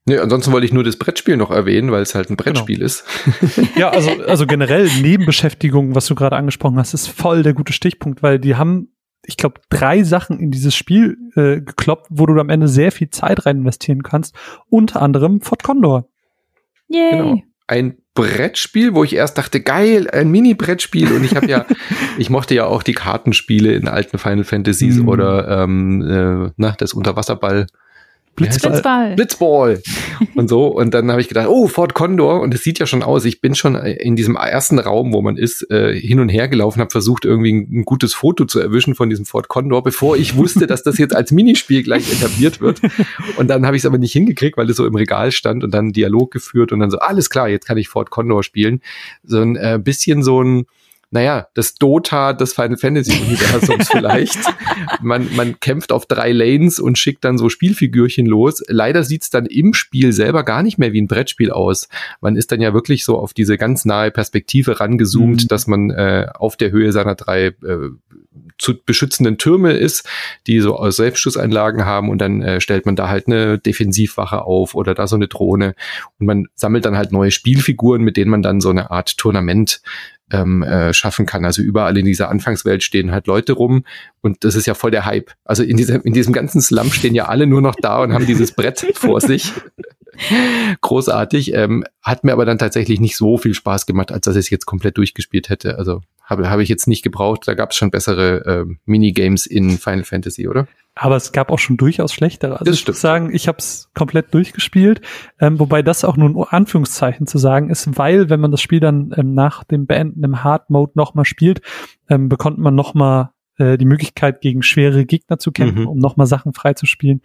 Nee, ansonsten wollte ich nur das Brettspiel noch erwähnen, weil es halt ein genau. Brettspiel genau. ist. ja, also, also generell Nebenbeschäftigung, was du gerade angesprochen hast, ist voll der gute Stichpunkt, weil die haben, ich glaube, drei Sachen in dieses Spiel äh, gekloppt, wo du am Ende sehr viel Zeit rein investieren kannst. Unter anderem Fort Condor. Yay. Genau. Ein Brettspiel, wo ich erst dachte, geil, ein Mini-Brettspiel. Und ich habe ja, ich mochte ja auch die Kartenspiele in alten Final Fantasies mm. oder ähm, äh, na, das Unterwasserball. Blitzball. Blitzball. und so. Und dann habe ich gedacht, oh, Fort Condor. Und es sieht ja schon aus. Ich bin schon in diesem ersten Raum, wo man ist, äh, hin und her gelaufen, habe versucht, irgendwie ein, ein, gutes Foto zu erwischen von diesem Fort Condor, bevor ich wusste, dass das jetzt als Minispiel gleich etabliert wird. Und dann habe ich es aber nicht hingekriegt, weil es so im Regal stand und dann einen Dialog geführt und dann so, alles klar, jetzt kann ich Fort Condor spielen. So ein äh, bisschen so ein naja, das Dota des Final Fantasy Universums vielleicht. Man, man kämpft auf drei Lanes und schickt dann so Spielfigürchen los. Leider sieht's dann im Spiel selber gar nicht mehr wie ein Brettspiel aus. Man ist dann ja wirklich so auf diese ganz nahe Perspektive rangezoomt, mhm. dass man äh, auf der Höhe seiner drei äh, zu beschützenden Türme ist, die so Selbstschusseinlagen haben und dann äh, stellt man da halt eine Defensivwache auf oder da so eine Drohne und man sammelt dann halt neue Spielfiguren, mit denen man dann so eine Art Tournament ähm, äh, schaffen kann. Also überall in dieser Anfangswelt stehen halt Leute rum und das ist ja voll der Hype. Also in diesem, in diesem ganzen Slum stehen ja alle nur noch da und haben dieses Brett vor sich. Großartig. Ähm, hat mir aber dann tatsächlich nicht so viel Spaß gemacht, als dass ich es jetzt komplett durchgespielt hätte. Also habe, habe ich jetzt nicht gebraucht. Da gab es schon bessere äh, Minigames in Final Fantasy, oder? Aber es gab auch schon durchaus schlechtere. Also das ich muss sagen, ich habe es komplett durchgespielt, ähm, wobei das auch nur ein Anführungszeichen zu sagen ist, weil wenn man das Spiel dann ähm, nach dem Beenden im Hard Mode nochmal spielt, ähm, bekommt man nochmal äh, die Möglichkeit, gegen schwere Gegner zu kämpfen, mhm. um nochmal Sachen freizuspielen.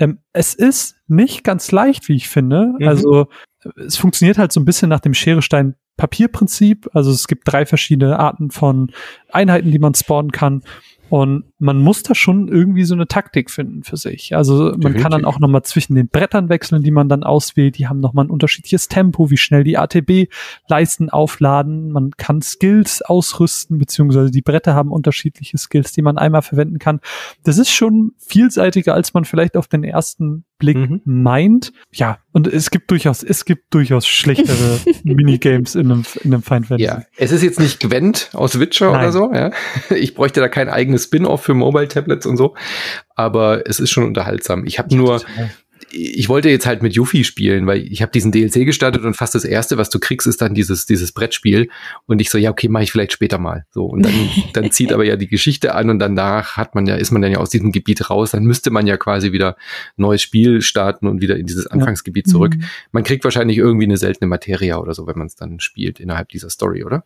Ähm, es ist nicht ganz leicht, wie ich finde. Mhm. Also es funktioniert halt so ein bisschen nach dem Scherestein Papierprinzip. Also es gibt drei verschiedene Arten von Einheiten, die man spawnen kann. Und man muss da schon irgendwie so eine Taktik finden für sich. Also man Definitiv. kann dann auch nochmal zwischen den Brettern wechseln, die man dann auswählt. Die haben nochmal ein unterschiedliches Tempo, wie schnell die ATB-Leisten aufladen. Man kann Skills ausrüsten, beziehungsweise die Bretter haben unterschiedliche Skills, die man einmal verwenden kann. Das ist schon vielseitiger, als man vielleicht auf den ersten Blick mhm. meint. Ja, und es gibt durchaus, es gibt durchaus schlechtere Minigames in einem, in einem Final Fantasy. Ja, es ist jetzt nicht Gwent aus Witcher Nein. oder so, ja. Ich bräuchte da kein eigenes Spin-off für Mobile-Tablets und so, aber es ist schon unterhaltsam. Ich habe nur, total ich wollte jetzt halt mit Yuffie spielen, weil ich habe diesen DLC gestartet und fast das erste, was du kriegst, ist dann dieses dieses Brettspiel und ich so ja okay, mache ich vielleicht später mal. So und dann dann zieht aber ja die Geschichte an und danach hat man ja ist man dann ja aus diesem Gebiet raus, dann müsste man ja quasi wieder neues Spiel starten und wieder in dieses Anfangsgebiet ja. zurück. Mhm. Man kriegt wahrscheinlich irgendwie eine seltene Materia oder so, wenn man es dann spielt innerhalb dieser Story, oder?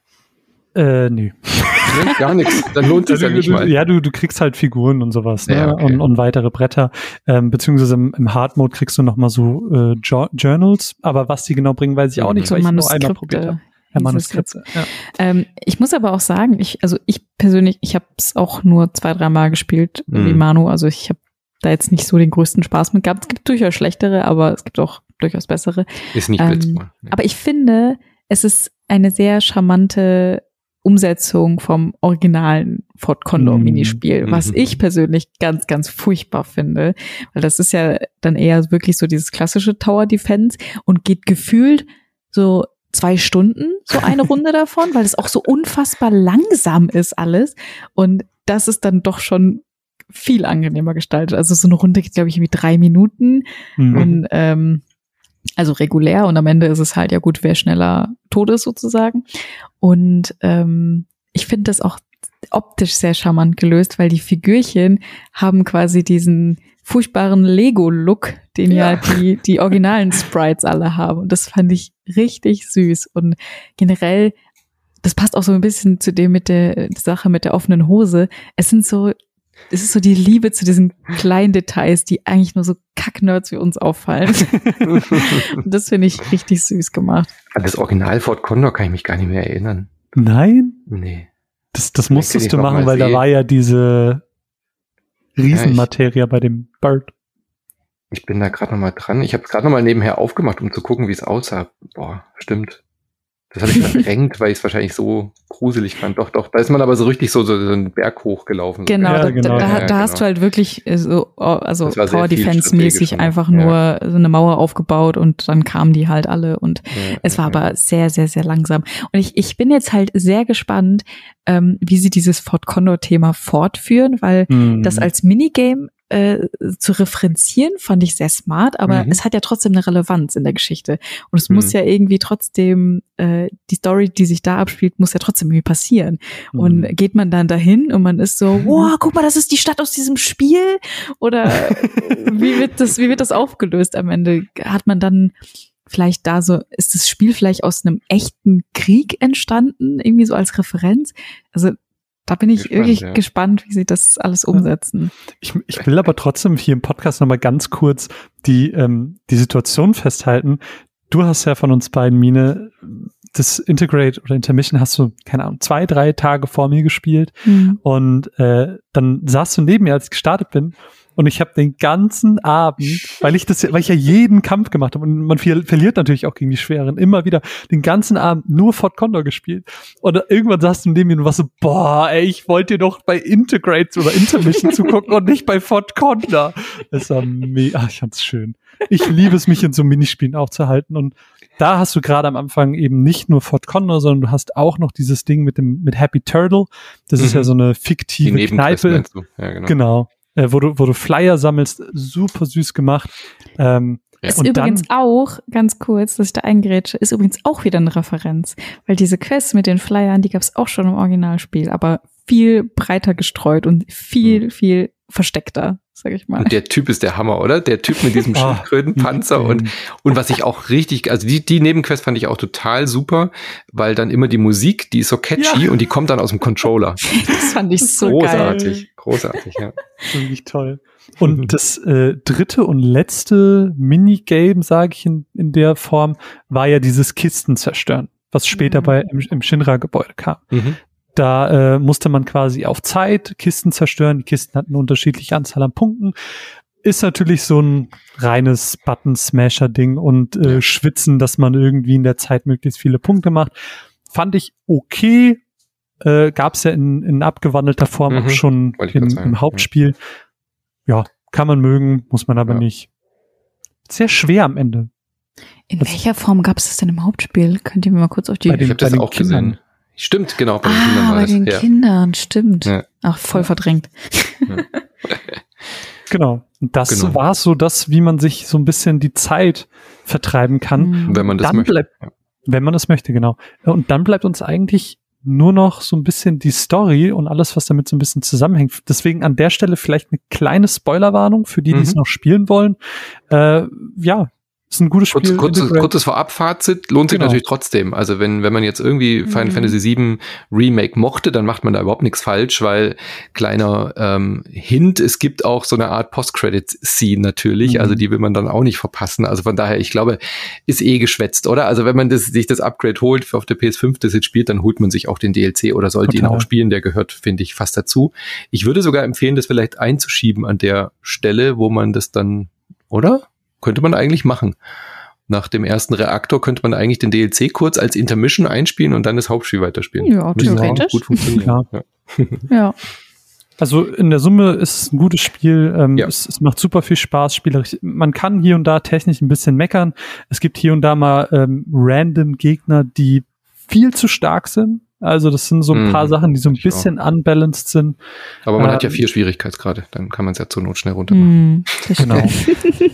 Äh, nee. nee gar nichts. Dann lohnt es ja nicht mal. Ja, du, du kriegst halt Figuren und sowas, ne? Ja, okay. und, und weitere Bretter. Ähm, beziehungsweise im, im Hard Mode kriegst du noch mal so äh, Journals, aber was die genau bringen, weiß ich auch nicht, so weil ich nur einmal probiert habe. Ja, Manuskripte. Ja. Ähm, ich muss aber auch sagen, ich, also ich persönlich, ich habe es auch nur zwei, dreimal gespielt, mhm. wie Manu. Also ich habe da jetzt nicht so den größten Spaß mit gehabt. Es gibt durchaus schlechtere, aber es gibt auch durchaus bessere. Ist nicht ähm, nee. Aber ich finde, es ist eine sehr charmante Umsetzung vom originalen Fort Condor mhm. Minispiel, was mhm. ich persönlich ganz, ganz furchtbar finde, weil das ist ja dann eher wirklich so dieses klassische Tower Defense und geht gefühlt so zwei Stunden, so eine Runde davon, weil es auch so unfassbar langsam ist alles und das ist dann doch schon viel angenehmer gestaltet. Also so eine Runde geht, glaube ich, irgendwie drei Minuten mhm. und ähm, also regulär und am Ende ist es halt ja gut, wer schneller tot ist sozusagen. Und ähm, ich finde das auch optisch sehr charmant gelöst, weil die Figürchen haben quasi diesen furchtbaren Lego-Look, den ja. ja, die, die originalen Sprites alle haben. Und das fand ich richtig süß. Und generell, das passt auch so ein bisschen zu dem mit der Sache mit der offenen Hose. Es sind so es ist so die Liebe zu diesen kleinen Details, die eigentlich nur so Kacknerds wie uns auffallen. Und das finde ich richtig süß gemacht. An das Original Fort Condor kann ich mich gar nicht mehr erinnern. Nein? Nee. Das, das musstest du machen, weil sehen. da war ja diese Riesenmaterie ja, bei dem Bird. Ich bin da gerade noch mal dran. Ich habe es gerade noch mal nebenher aufgemacht, um zu gucken, wie es aussah. Boah, stimmt. Das habe ich verdrängt, weil ich es wahrscheinlich so gruselig fand. Doch, doch. Da ist man aber so richtig so, so, so einen Berg hochgelaufen. Genau, ja, da, genau. da, da, da hast genau. du halt wirklich äh, so, also Tower Defense mäßig einfach nur ja. so eine Mauer aufgebaut und dann kamen die halt alle und ja, es war aber sehr, sehr, sehr langsam. Und ich, ich bin jetzt halt sehr gespannt, ähm, wie sie dieses Fort Condor Thema fortführen, weil mhm. das als Minigame äh, zu referenzieren, fand ich sehr smart, aber mhm. es hat ja trotzdem eine Relevanz in der Geschichte. Und es mhm. muss ja irgendwie trotzdem, äh, die Story, die sich da abspielt, muss ja trotzdem irgendwie passieren. Mhm. Und geht man dann dahin und man ist so, wow, guck mal, das ist die Stadt aus diesem Spiel? Oder wie wird das, wie wird das aufgelöst am Ende? Hat man dann vielleicht da so, ist das Spiel vielleicht aus einem echten Krieg entstanden, irgendwie so als Referenz? Also da bin ich gespannt, wirklich ja. gespannt, wie sie das alles umsetzen. Ich, ich will aber trotzdem hier im Podcast nochmal ganz kurz die, ähm, die Situation festhalten. Du hast ja von uns beiden, Mine, das Integrate oder Intermission hast du, keine Ahnung, zwei, drei Tage vor mir gespielt. Mhm. Und äh, dann saßt du neben mir, als ich gestartet bin und ich habe den ganzen Abend, weil ich das, weil ich ja jeden Kampf gemacht habe und man verliert natürlich auch gegen die Schweren, immer wieder den ganzen Abend nur Fort Condor gespielt. Und irgendwann saß du neben mir und warst so, boah, ey, ich wollte dir doch bei Integrates oder Intermission zugucken und nicht bei Fort Condor. Das war mega, ach, ich fand's schön. Ich liebe es, mich in so Minispielen aufzuhalten und da hast du gerade am Anfang eben nicht nur Fort Condor, sondern du hast auch noch dieses Ding mit dem mit Happy Turtle. Das mhm. ist ja mhm. so eine fiktive Kneipe. Ja, genau. genau äh, wo, du, wo du Flyer sammelst, super süß gemacht. Ähm. Ist übrigens dann, auch, ganz kurz, dass ich da eingrätsche, ist übrigens auch wieder eine Referenz. Weil diese Quests mit den Flyern, die gab es auch schon im Originalspiel, aber viel breiter gestreut und viel, mhm. viel versteckter, sag ich mal. Und der Typ ist der Hammer, oder? Der Typ mit diesem ah, Schildkrötenpanzer und, und was ich auch richtig, also die, die Nebenquest fand ich auch total super, weil dann immer die Musik, die ist so catchy ja. und die kommt dann aus dem Controller. Das fand ich so großartig, geil. großartig, ja. Wirklich toll. Und das äh, dritte und letzte Minigame, sage ich in, in der Form, war ja dieses Kisten zerstören, was später mhm. bei im, im Shinra-Gebäude kam. Mhm. Da äh, musste man quasi auf Zeit Kisten zerstören. Die Kisten hatten eine unterschiedliche Anzahl an Punkten. Ist natürlich so ein reines Button-Smasher-Ding und äh, schwitzen, dass man irgendwie in der Zeit möglichst viele Punkte macht. Fand ich okay. Äh, Gab es ja in, in abgewandelter Form mhm. auch schon im, im, Hauptspiel. Ja. ja. kann man mögen, muss man aber ja. nicht. Sehr schwer am Ende. In das welcher Form gab es das denn im Hauptspiel? Könnt ihr mir mal kurz auf die... Bei den, ich habe das auch Kindern. gesehen. Stimmt, genau. Bei den ah, Kindern bei den ja. Kindern, stimmt. Ja. Ach, voll verdrängt. genau. Und das genau. war so das, wie man sich so ein bisschen die Zeit vertreiben kann. Mhm. Wenn man das dann möchte. Bleibt, wenn man das möchte, genau. Und dann bleibt uns eigentlich nur noch so ein bisschen die Story und alles, was damit so ein bisschen zusammenhängt. Deswegen an der Stelle vielleicht eine kleine Spoilerwarnung für die, die mhm. es noch spielen wollen. Äh, ja, ist ein gutes Spiel. Kurz, kurzes, kurzes Vorabfazit lohnt sich genau. natürlich trotzdem. Also wenn, wenn man jetzt irgendwie mhm. Final Fantasy VII Remake mochte, dann macht man da überhaupt nichts falsch, weil kleiner ähm, Hint, es gibt auch so eine Art Post-Credit-Scene natürlich, mhm. also die will man dann auch nicht verpassen. Also von daher, ich glaube, ist eh geschwätzt, oder? Also wenn man das, sich das Upgrade holt auf der PS5, das jetzt spielt, dann holt man sich auch den DLC oder sollte Total. ihn auch spielen, der gehört, finde ich, fast dazu. Ich würde sogar empfehlen, das vielleicht einzuschieben an der Stelle, wo man das dann, oder? Könnte man eigentlich machen. nach dem ersten Reaktor könnte man eigentlich den DLC kurz als Intermission einspielen und dann das Hauptspiel weiterspielen. Ja, theoretisch. Gut funktionieren. Ja. ja. Also in der Summe ist es ein gutes Spiel. Ähm, ja. es, es, macht super viel Spaß, spielerisch. Man kann hier und da technisch ein bisschen meckern. Es gibt hier und da mal ähm, random Gegner, die viel zu stark sind. Also das sind so ein paar mhm, Sachen, die so ein bisschen auch. unbalanced sind. Aber man ähm, hat ja vier Schwierigkeitsgrade, dann kann man es ja zur Not schnell runter machen. Mhm, genau.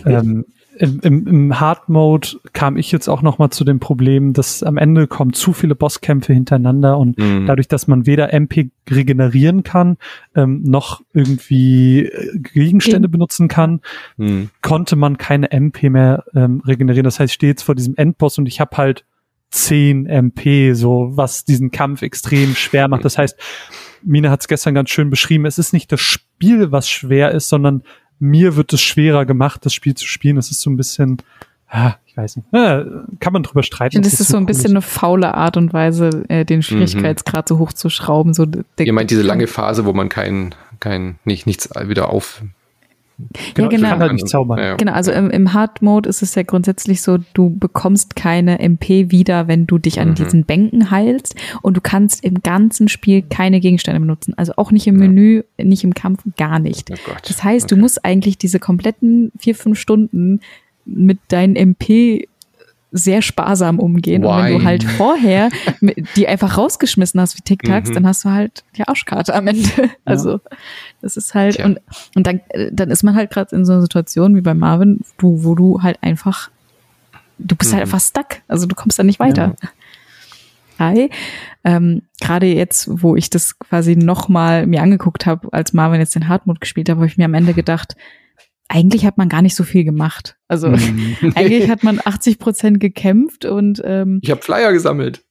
ähm, im, im, im Hard Mode kam ich jetzt auch noch mal zu dem Problem, dass am Ende kommen zu viele Bosskämpfe hintereinander und mhm. dadurch, dass man weder MP regenerieren kann, ähm, noch irgendwie äh, Gegenstände mhm. benutzen kann, mhm. konnte man keine MP mehr ähm, regenerieren. Das heißt, ich stehe jetzt vor diesem Endboss und ich habe halt 10 MP, so was diesen Kampf extrem schwer macht. Das heißt, Mine hat es gestern ganz schön beschrieben, es ist nicht das Spiel, was schwer ist, sondern mir wird es schwerer gemacht, das Spiel zu spielen. Es ist so ein bisschen, ah, ich weiß nicht, äh, kann man drüber streiten. Und es ist so ein bisschen eine faule Art und Weise, äh, den Schwierigkeitsgrad mhm. so hoch zu schrauben. So Ihr meint diese lange Phase, wo man kein, kein, nicht, nichts wieder auf, Genau, ja, genau. Halt nicht zaubern. Ja, Genau, also im, im Hard Mode ist es ja grundsätzlich so, du bekommst keine MP wieder, wenn du dich an mhm. diesen Bänken heilst und du kannst im ganzen Spiel keine Gegenstände benutzen. Also auch nicht im ja. Menü, nicht im Kampf, gar nicht. Oh das heißt, okay. du musst eigentlich diese kompletten vier, fünf Stunden mit deinen MP sehr sparsam umgehen. Why? Und wenn du halt vorher die einfach rausgeschmissen hast wie Tic-Tacs, mhm. dann hast du halt die Arschkarte am Ende. Also das ist halt, Tja. und, und dann, dann ist man halt gerade in so einer Situation wie bei Marvin, du, wo du halt einfach, du bist halt mhm. halt einfach stuck. Also du kommst da nicht weiter. Ja. Hi. Ähm, Gerade jetzt, wo ich das quasi nochmal mir angeguckt habe, als Marvin jetzt den Hardmode gespielt hat, habe ich mir am Ende gedacht, eigentlich hat man gar nicht so viel gemacht. Also mhm. eigentlich hat man 80 Prozent gekämpft und ähm, ich habe Flyer gesammelt.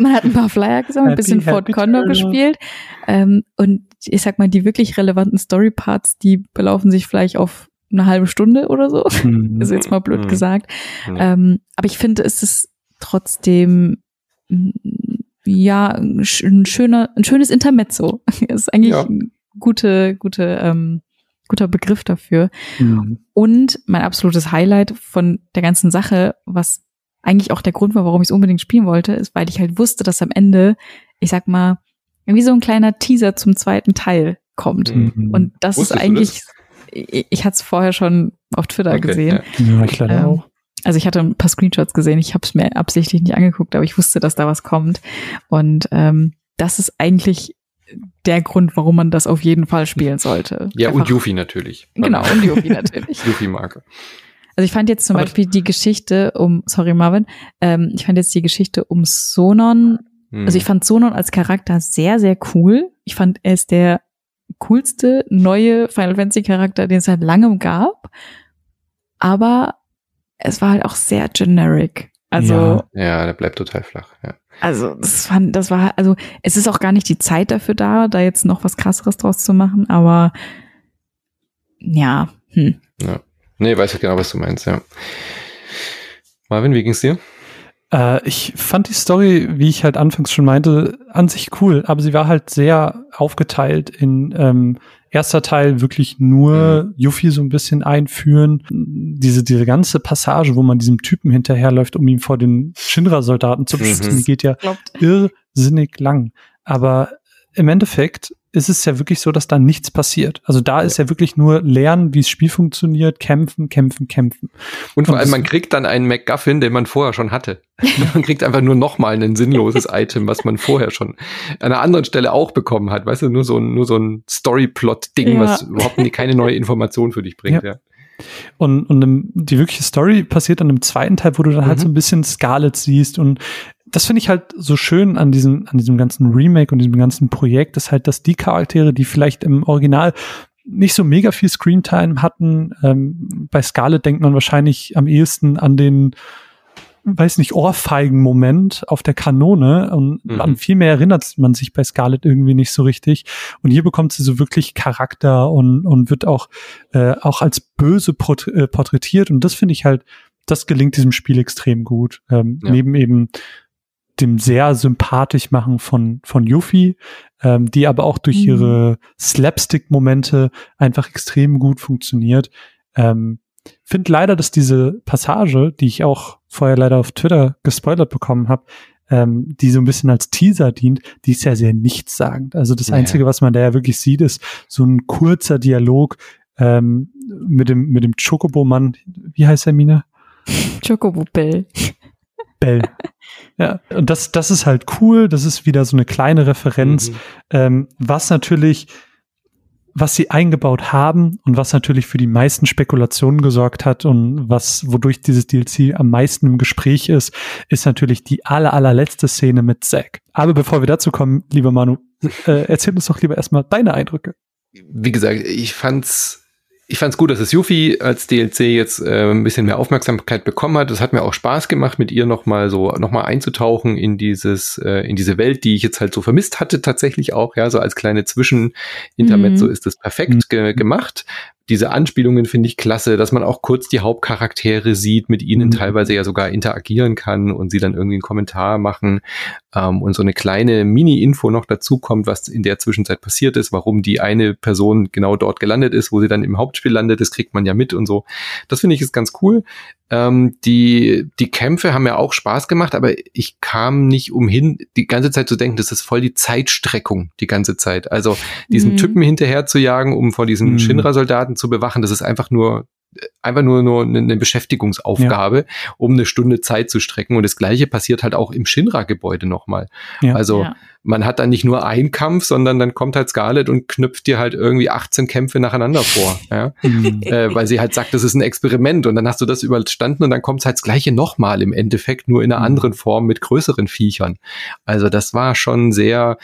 man hat ein paar Flyer gesammelt, ein bisschen Fort Condor gespielt ähm, und ich sag mal die wirklich relevanten Story Parts, die belaufen sich vielleicht auf eine halbe Stunde oder so. Mhm. ist jetzt mal blöd mhm. gesagt. Mhm. Ähm, aber ich finde, es ist trotzdem ja ein schöner, ein schönes Intermezzo. ist eigentlich ja. gute, gute ähm, guter Begriff dafür. Mhm. Und mein absolutes Highlight von der ganzen Sache, was eigentlich auch der Grund war, warum ich es unbedingt spielen wollte, ist, weil ich halt wusste, dass am Ende, ich sag mal, wie so ein kleiner Teaser zum zweiten Teil kommt. Mhm. Und das Wusstest ist eigentlich, das? ich, ich hatte es vorher schon auf Twitter okay, gesehen. Ja, ja ich leider ähm, auch. Also ich hatte ein paar Screenshots gesehen, ich habe es mir absichtlich nicht angeguckt, aber ich wusste, dass da was kommt. Und ähm, das ist eigentlich der Grund, warum man das auf jeden Fall spielen sollte. Ja, Einfach, und Yuffie natürlich. Genau, und Yuffie natürlich. Yuffie-Marke. Also ich fand jetzt zum Aber Beispiel die Geschichte um, sorry Marvin, ähm, ich fand jetzt die Geschichte um Sonon, hm. also ich fand Sonon als Charakter sehr, sehr cool. Ich fand, er ist der coolste neue Final Fantasy Charakter, den es seit langem gab. Aber es war halt auch sehr generic. Also. Ja, ja der bleibt total flach, ja. Also das fand, das war, also es ist auch gar nicht die Zeit dafür da, da jetzt noch was krasseres draus zu machen, aber ja. Hm. Ja. Nee, weiß ich genau, was du meinst, ja. Marvin, wie ging's dir? Äh, ich fand die Story, wie ich halt anfangs schon meinte, an sich cool, aber sie war halt sehr aufgeteilt in ähm, erster Teil wirklich nur mhm. Yuffie so ein bisschen einführen. Diese, diese ganze Passage, wo man diesem Typen hinterherläuft, um ihn vor den Shinra-Soldaten zu beschützen, mhm. die geht ja Glaubt. irrsinnig lang. Aber im Endeffekt ist es ja wirklich so, dass da nichts passiert. Also da ist ja wirklich nur lernen, wie das Spiel funktioniert, kämpfen, kämpfen, kämpfen. Und vor allem, man kriegt dann einen MacGuffin, den man vorher schon hatte. man kriegt einfach nur nochmal ein sinnloses Item, was man vorher schon an einer anderen Stelle auch bekommen hat. Weißt du, nur so ein, nur so ein Storyplot-Ding, ja. was überhaupt keine neue Information für dich bringt, ja. ja. Und, und die wirkliche Story passiert dann im zweiten Teil, wo du dann halt mhm. halt so ein bisschen Scarlet siehst und das finde ich halt so schön an diesem, an diesem ganzen Remake und diesem ganzen Projekt, ist halt, dass die Charaktere, die vielleicht im Original nicht so mega viel Screentime hatten, ähm, bei Scarlet denkt man wahrscheinlich am ehesten an den, weiß nicht, Ohrfeigen-Moment auf der Kanone und mhm. an viel mehr erinnert man sich bei Scarlet irgendwie nicht so richtig. Und hier bekommt sie so wirklich Charakter und, und wird auch, äh, auch als böse port äh, porträtiert. Und das finde ich halt, das gelingt diesem Spiel extrem gut. Ähm, ja. Neben eben dem sehr sympathisch machen von, von Yuffie, ähm, die aber auch durch mhm. ihre Slapstick-Momente einfach extrem gut funktioniert. Ähm, finde leider, dass diese Passage, die ich auch vorher leider auf Twitter gespoilert bekommen habe, ähm, die so ein bisschen als Teaser dient, die ist ja sehr nichtssagend. Also das ja. Einzige, was man da ja wirklich sieht, ist so ein kurzer Dialog ähm, mit dem, mit dem Chocobo-Mann. Wie heißt er, Mina? Chocobo Bell. Bell. Ja, und das, das ist halt cool. Das ist wieder so eine kleine Referenz, mhm. ähm, was natürlich was sie eingebaut haben und was natürlich für die meisten Spekulationen gesorgt hat und was, wodurch dieses DLC am meisten im Gespräch ist, ist natürlich die aller, allerletzte Szene mit Zack. Aber bevor wir dazu kommen, lieber Manu, äh, erzähl uns doch lieber erstmal deine Eindrücke. Wie gesagt, ich fand's ich fand es gut, dass es Yuffie als DLC jetzt äh, ein bisschen mehr Aufmerksamkeit bekommen hat. Es hat mir auch Spaß gemacht, mit ihr nochmal so nochmal einzutauchen in dieses äh, in diese Welt, die ich jetzt halt so vermisst hatte tatsächlich auch. Ja, so als kleine Zwischenintermezzo mhm. ist das perfekt mhm. ge gemacht diese Anspielungen finde ich klasse, dass man auch kurz die Hauptcharaktere sieht, mit ihnen mhm. teilweise ja sogar interagieren kann und sie dann irgendwie einen Kommentar machen ähm, und so eine kleine Mini-Info noch dazu kommt, was in der Zwischenzeit passiert ist, warum die eine Person genau dort gelandet ist, wo sie dann im Hauptspiel landet, das kriegt man ja mit und so. Das finde ich ist ganz cool. Ähm, die, die Kämpfe haben ja auch Spaß gemacht, aber ich kam nicht umhin, die ganze Zeit zu denken, das ist voll die Zeitstreckung, die ganze Zeit. Also diesen mhm. Typen hinterher zu jagen, um vor diesen mhm. Shinra-Soldaten zu bewachen, das ist einfach nur einfach nur, nur eine Beschäftigungsaufgabe, ja. um eine Stunde Zeit zu strecken. Und das Gleiche passiert halt auch im Shinra-Gebäude nochmal. Ja. Also ja. man hat dann nicht nur einen Kampf, sondern dann kommt halt Scarlett und knüpft dir halt irgendwie 18 Kämpfe nacheinander vor. Ja? Mhm. äh, weil sie halt sagt, das ist ein Experiment und dann hast du das überstanden und dann kommt halt das Gleiche nochmal im Endeffekt, nur in einer mhm. anderen Form mit größeren Viechern. Also das war schon sehr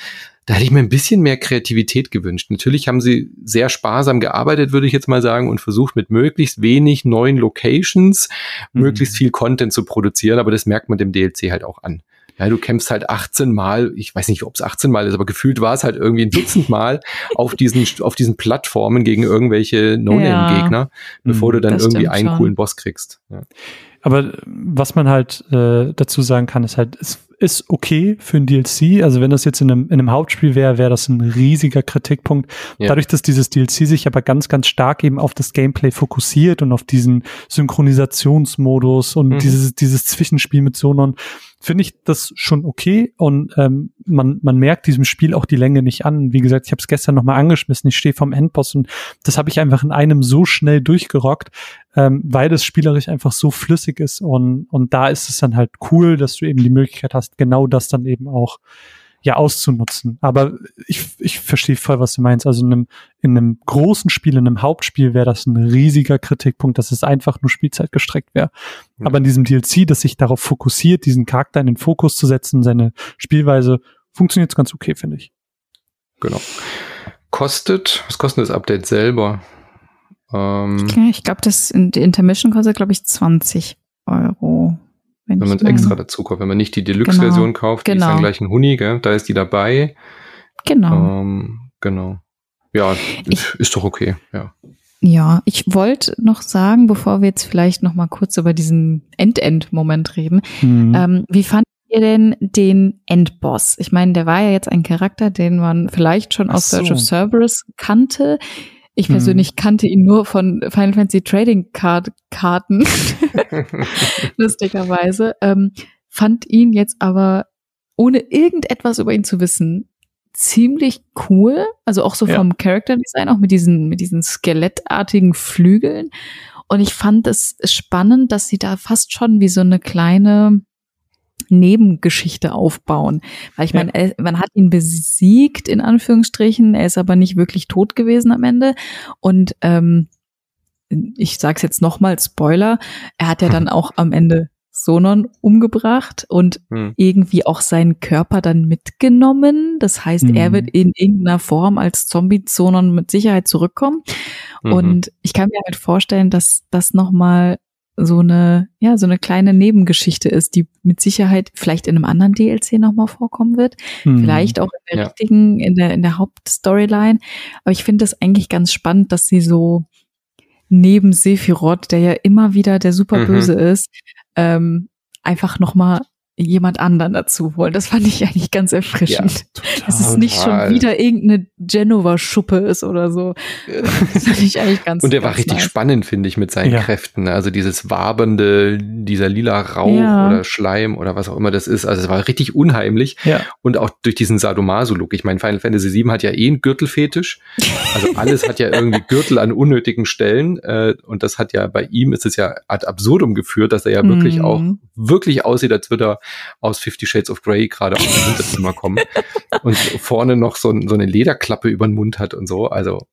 da hätte ich mir ein bisschen mehr Kreativität gewünscht. Natürlich haben sie sehr sparsam gearbeitet, würde ich jetzt mal sagen, und versucht mit möglichst wenig neuen Locations mhm. möglichst viel Content zu produzieren, aber das merkt man dem DLC halt auch an. Ja, du kämpfst halt 18 Mal, ich weiß nicht, ob es 18 Mal ist, aber gefühlt war es halt irgendwie ein Dutzend Mal auf diesen, auf diesen Plattformen gegen irgendwelche No-Name-Gegner, ja. bevor du dann das irgendwie einen schon. coolen Boss kriegst. Ja. Aber was man halt äh, dazu sagen kann, ist halt, es ist okay für ein DLC. Also wenn das jetzt in einem, in einem Hauptspiel wäre, wäre das ein riesiger Kritikpunkt. Ja. Dadurch, dass dieses DLC sich aber ganz, ganz stark eben auf das Gameplay fokussiert und auf diesen Synchronisationsmodus und mhm. dieses, dieses Zwischenspiel mit Sonon, finde ich das schon okay und ähm, man, man merkt diesem Spiel auch die Länge nicht an. Wie gesagt, ich habe es gestern nochmal angeschmissen, ich stehe vom Endboss und das habe ich einfach in einem so schnell durchgerockt, ähm, weil das spielerisch einfach so flüssig ist und, und da ist es dann halt cool, dass du eben die Möglichkeit hast, genau das dann eben auch ja auszunutzen. Aber ich, ich verstehe voll, was du meinst. Also in einem, in einem großen Spiel, in einem Hauptspiel wäre das ein riesiger Kritikpunkt, dass es einfach nur Spielzeit gestreckt wäre. Ja. Aber in diesem DLC, das sich darauf fokussiert, diesen Charakter in den Fokus zu setzen, seine Spielweise, funktioniert es ganz okay, finde ich. Genau. Kostet, was kostet das Update selber? Ähm, okay, ich glaube, das die Intermission kostet, glaube ich, 20 Euro. Wenn, wenn man es extra dazu kauft. Wenn man nicht die Deluxe-Version genau. kauft, die genau. ist dann genau. gleich ein Huni, gell? da ist die dabei. Genau. Ähm, genau. Ja, ich, ist doch okay, ja. Ja, ich wollte noch sagen, bevor wir jetzt vielleicht noch mal kurz über diesen End-End-Moment reden, mhm. ähm, wie fand ihr denn den Endboss? Ich meine, der war ja jetzt ein Charakter, den man vielleicht schon Ach aus Search of Cerberus kannte. Ich persönlich hm. kannte ihn nur von Final Fantasy Trading Card Karten, lustigerweise. Ähm, fand ihn jetzt aber, ohne irgendetwas über ihn zu wissen, ziemlich cool. Also auch so ja. vom Character Design, auch mit diesen, mit diesen skelettartigen Flügeln. Und ich fand es spannend, dass sie da fast schon wie so eine kleine, Nebengeschichte aufbauen. Weil ich meine, ja. man hat ihn besiegt, in Anführungsstrichen, er ist aber nicht wirklich tot gewesen am Ende. Und ähm, ich sag's jetzt nochmal, Spoiler, er hat ja dann auch am Ende Sonon umgebracht und hm. irgendwie auch seinen Körper dann mitgenommen. Das heißt, hm. er wird in irgendeiner Form als Zombie Sonon mit Sicherheit zurückkommen. Mhm. Und ich kann mir halt vorstellen, dass das nochmal so eine, ja, so eine kleine Nebengeschichte ist, die mit Sicherheit vielleicht in einem anderen DLC nochmal vorkommen wird. Hm. Vielleicht auch in der ja. richtigen, in der, in der Hauptstoryline. Aber ich finde das eigentlich ganz spannend, dass sie so neben Sephiroth, der ja immer wieder der Superböse mhm. ist, ähm, einfach nochmal jemand anderen dazu holen. Das fand ich eigentlich ganz erfrischend. Ja, Dass es nicht schon wieder irgendeine Genova-Schuppe ist oder so. Das fand ich eigentlich ganz Und der war richtig nice. spannend, finde ich, mit seinen ja. Kräften. Also dieses wabernde, dieser lila Rauch ja. oder Schleim oder was auch immer das ist. Also es war richtig unheimlich. Ja. Und auch durch diesen Sadomaso-Look. Ich meine, Final Fantasy VII hat ja eh einen Gürtelfetisch. Also alles hat ja irgendwie Gürtel an unnötigen Stellen. Äh, und das hat ja bei ihm ist es ja ad absurdum geführt, dass er ja wirklich mhm. auch wirklich aussieht, als würde er aus Fifty Shades of Grey gerade aus dem Hinterzimmer kommen und vorne noch so, so, eine Lederklappe über den Mund hat und so. Also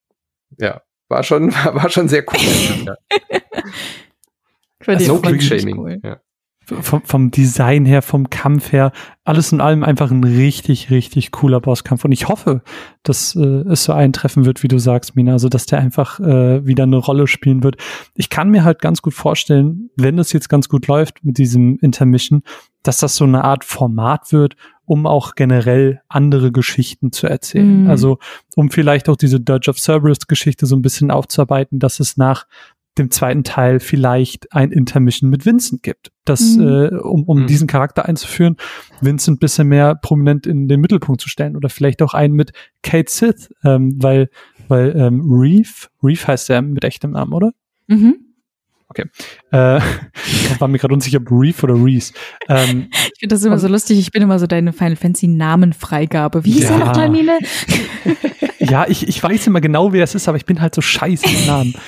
ja, war schon, war schon sehr cool. No Quick-Shaming. Cool. Ja vom, vom Design her, vom Kampf her, alles in allem einfach ein richtig, richtig cooler Bosskampf. Und ich hoffe, dass äh, es so eintreffen wird, wie du sagst, Mina, also dass der einfach äh, wieder eine Rolle spielen wird. Ich kann mir halt ganz gut vorstellen, wenn es jetzt ganz gut läuft mit diesem Intermission, dass das so eine Art Format wird, um auch generell andere Geschichten zu erzählen. Mhm. Also um vielleicht auch diese Dirge of Cerberus Geschichte so ein bisschen aufzuarbeiten, dass es nach dem zweiten Teil vielleicht ein Intermission mit Vincent gibt. Das, mhm. äh, um, um mhm. diesen Charakter einzuführen, Vincent bisschen mehr prominent in den Mittelpunkt zu stellen. Oder vielleicht auch einen mit Kate Sith, ähm, weil, weil ähm, Reef, Reef heißt er mit echtem Namen, oder? Mhm. Okay. Äh, ich war mir gerade unsicher, ob Reef oder Reese. Ähm, ich finde das immer so lustig. Ich bin immer so deine Final Fantasy Namenfreigabe. Wie hieß ja. er noch, Klamine? ja, ich, ich weiß immer genau, wer es ist, aber ich bin halt so scheiße im Namen.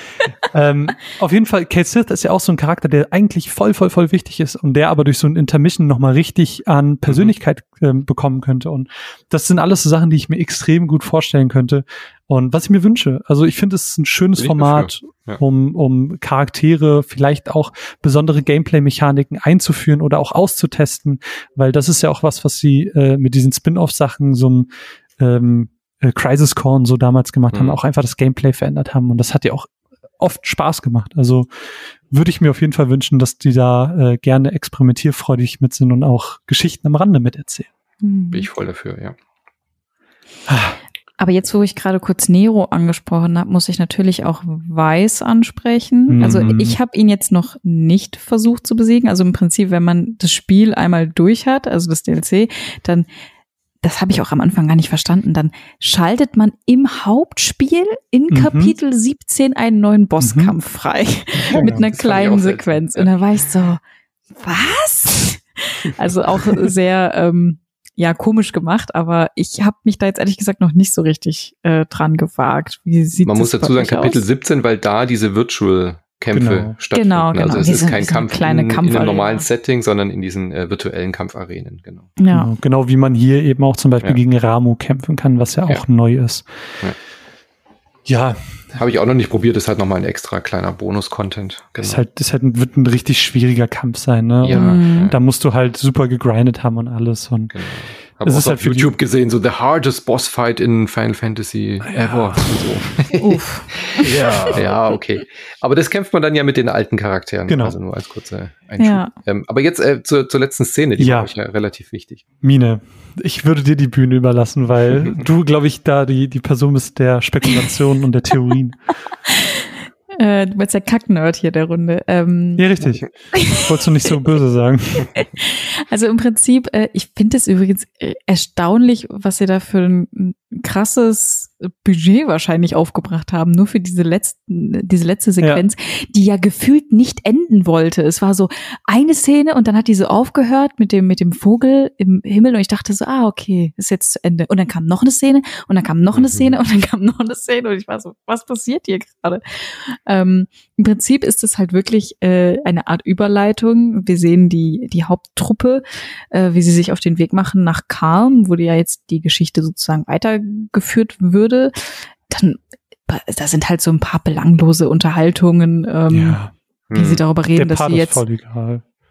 ähm, auf jeden Fall, Kate Sith ist ja auch so ein Charakter, der eigentlich voll, voll, voll wichtig ist und der aber durch so ein Intermission nochmal richtig an Persönlichkeit ähm, bekommen könnte. Und das sind alles so Sachen, die ich mir extrem gut vorstellen könnte. Und was ich mir wünsche, also ich finde es ein schönes Format, ja. um, um Charaktere, vielleicht auch besondere Gameplay-Mechaniken einzuführen oder auch auszutesten, weil das ist ja auch was, was sie äh, mit diesen Spin-off-Sachen so ein ähm, äh, Crisis Core so damals gemacht mhm. haben, auch einfach das Gameplay verändert haben. Und das hat ja auch oft Spaß gemacht. Also würde ich mir auf jeden Fall wünschen, dass die da äh, gerne experimentierfreudig mit sind und auch Geschichten am Rande miterzählen. Bin ich voll dafür, ja. Aber jetzt, wo ich gerade kurz Nero angesprochen habe, muss ich natürlich auch Weiß ansprechen. Mhm. Also ich habe ihn jetzt noch nicht versucht zu besiegen. Also im Prinzip, wenn man das Spiel einmal durch hat, also das DLC, dann das habe ich auch am Anfang gar nicht verstanden. Dann schaltet man im Hauptspiel in mhm. Kapitel 17 einen neuen Bosskampf mhm. frei. Ja, mit einer kleinen Sequenz. Und da war ich so, was? Also auch sehr ähm, ja komisch gemacht, aber ich habe mich da jetzt ehrlich gesagt noch nicht so richtig äh, dran gewagt. Wie sieht Man muss dazu sagen, Kapitel aus? 17, weil da diese Virtual Kämpfe genau. stattfinden. Genau, genau. Also es diese, ist kein Kampf kleine in, in einem normalen Setting, sondern in diesen äh, virtuellen Kampfarenen, genau. Ja. Genau, genau wie man hier eben auch zum Beispiel ja. gegen Ramu kämpfen kann, was ja auch ja. neu ist. Ja. Ja. Habe ich auch noch nicht probiert, ist halt nochmal ein extra kleiner Bonus-Content. Genau. Ist halt, ist halt ein, wird ein richtig schwieriger Kampf sein, ne? Ja, mhm. Da musst du halt super gegrindet haben und alles. Und genau. Habe auch halt auf YouTube gesehen, so the hardest boss fight in Final Fantasy ja. ever. So. Ja. ja, okay. Aber das kämpft man dann ja mit den alten Charakteren. Genau. Also nur als kurzer Einschub. Ja. Ähm, aber jetzt äh, zur, zur letzten Szene, die ja. war euch ja relativ wichtig. Mine, ich würde dir die Bühne überlassen, weil du, glaube ich, da die, die Person bist der Spekulationen und der Theorien. Äh, du bist der Kacknerd hier der Runde. Ähm, ja, richtig. Wolltest du nicht so böse sagen. Also im Prinzip, äh, ich finde es übrigens äh, erstaunlich, was ihr da für ein krasses Budget wahrscheinlich aufgebracht haben, nur für diese letzten, diese letzte Sequenz, ja. die ja gefühlt nicht enden wollte. Es war so eine Szene und dann hat diese aufgehört mit dem, mit dem Vogel im Himmel und ich dachte so, ah, okay, ist jetzt zu Ende. Und dann kam noch eine Szene und dann kam noch eine mhm. Szene und dann kam noch eine Szene und ich war so, was passiert hier gerade? Ähm, Im Prinzip ist es halt wirklich äh, eine Art Überleitung. Wir sehen die, die Haupttruppe, äh, wie sie sich auf den Weg machen nach Calm, wo die ja jetzt die Geschichte sozusagen weitergeführt wird würde, dann da sind halt so ein paar belanglose Unterhaltungen, ähm, ja. wie hm. sie darüber reden, dass sie jetzt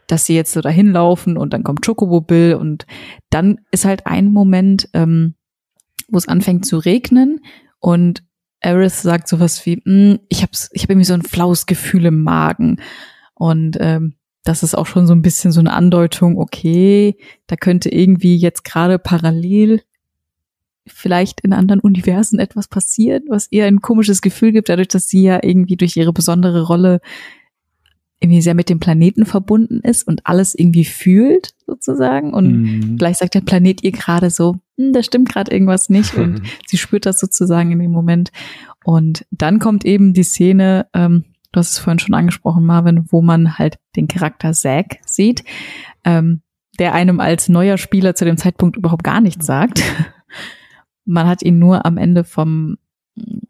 dass sie jetzt so dahin laufen und dann kommt Chocobo Bill und dann ist halt ein Moment, ähm, wo es anfängt zu regnen und Eris sagt sowas wie, hm, ich hab's, ich habe irgendwie so ein flaues Gefühl im Magen und ähm, das ist auch schon so ein bisschen so eine Andeutung, okay, da könnte irgendwie jetzt gerade parallel vielleicht in anderen Universen etwas passiert, was ihr ein komisches Gefühl gibt, dadurch, dass sie ja irgendwie durch ihre besondere Rolle irgendwie sehr mit dem Planeten verbunden ist und alles irgendwie fühlt sozusagen und mhm. gleich sagt der Planet ihr gerade so, hm, da stimmt gerade irgendwas nicht und sie spürt das sozusagen in dem Moment und dann kommt eben die Szene, ähm, du hast es vorhin schon angesprochen, Marvin, wo man halt den Charakter Zack sieht, ähm, der einem als neuer Spieler zu dem Zeitpunkt überhaupt gar nichts sagt. man hat ihn nur am Ende vom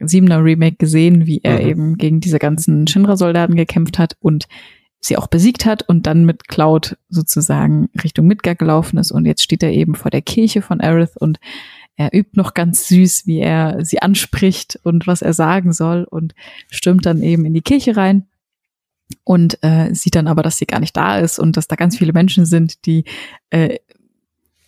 Siebener Remake gesehen, wie er mhm. eben gegen diese ganzen Shinra-Soldaten gekämpft hat und sie auch besiegt hat und dann mit Cloud sozusagen Richtung Midgard gelaufen ist und jetzt steht er eben vor der Kirche von Aerith und er übt noch ganz süß, wie er sie anspricht und was er sagen soll und stürmt dann eben in die Kirche rein und äh, sieht dann aber, dass sie gar nicht da ist und dass da ganz viele Menschen sind, die äh,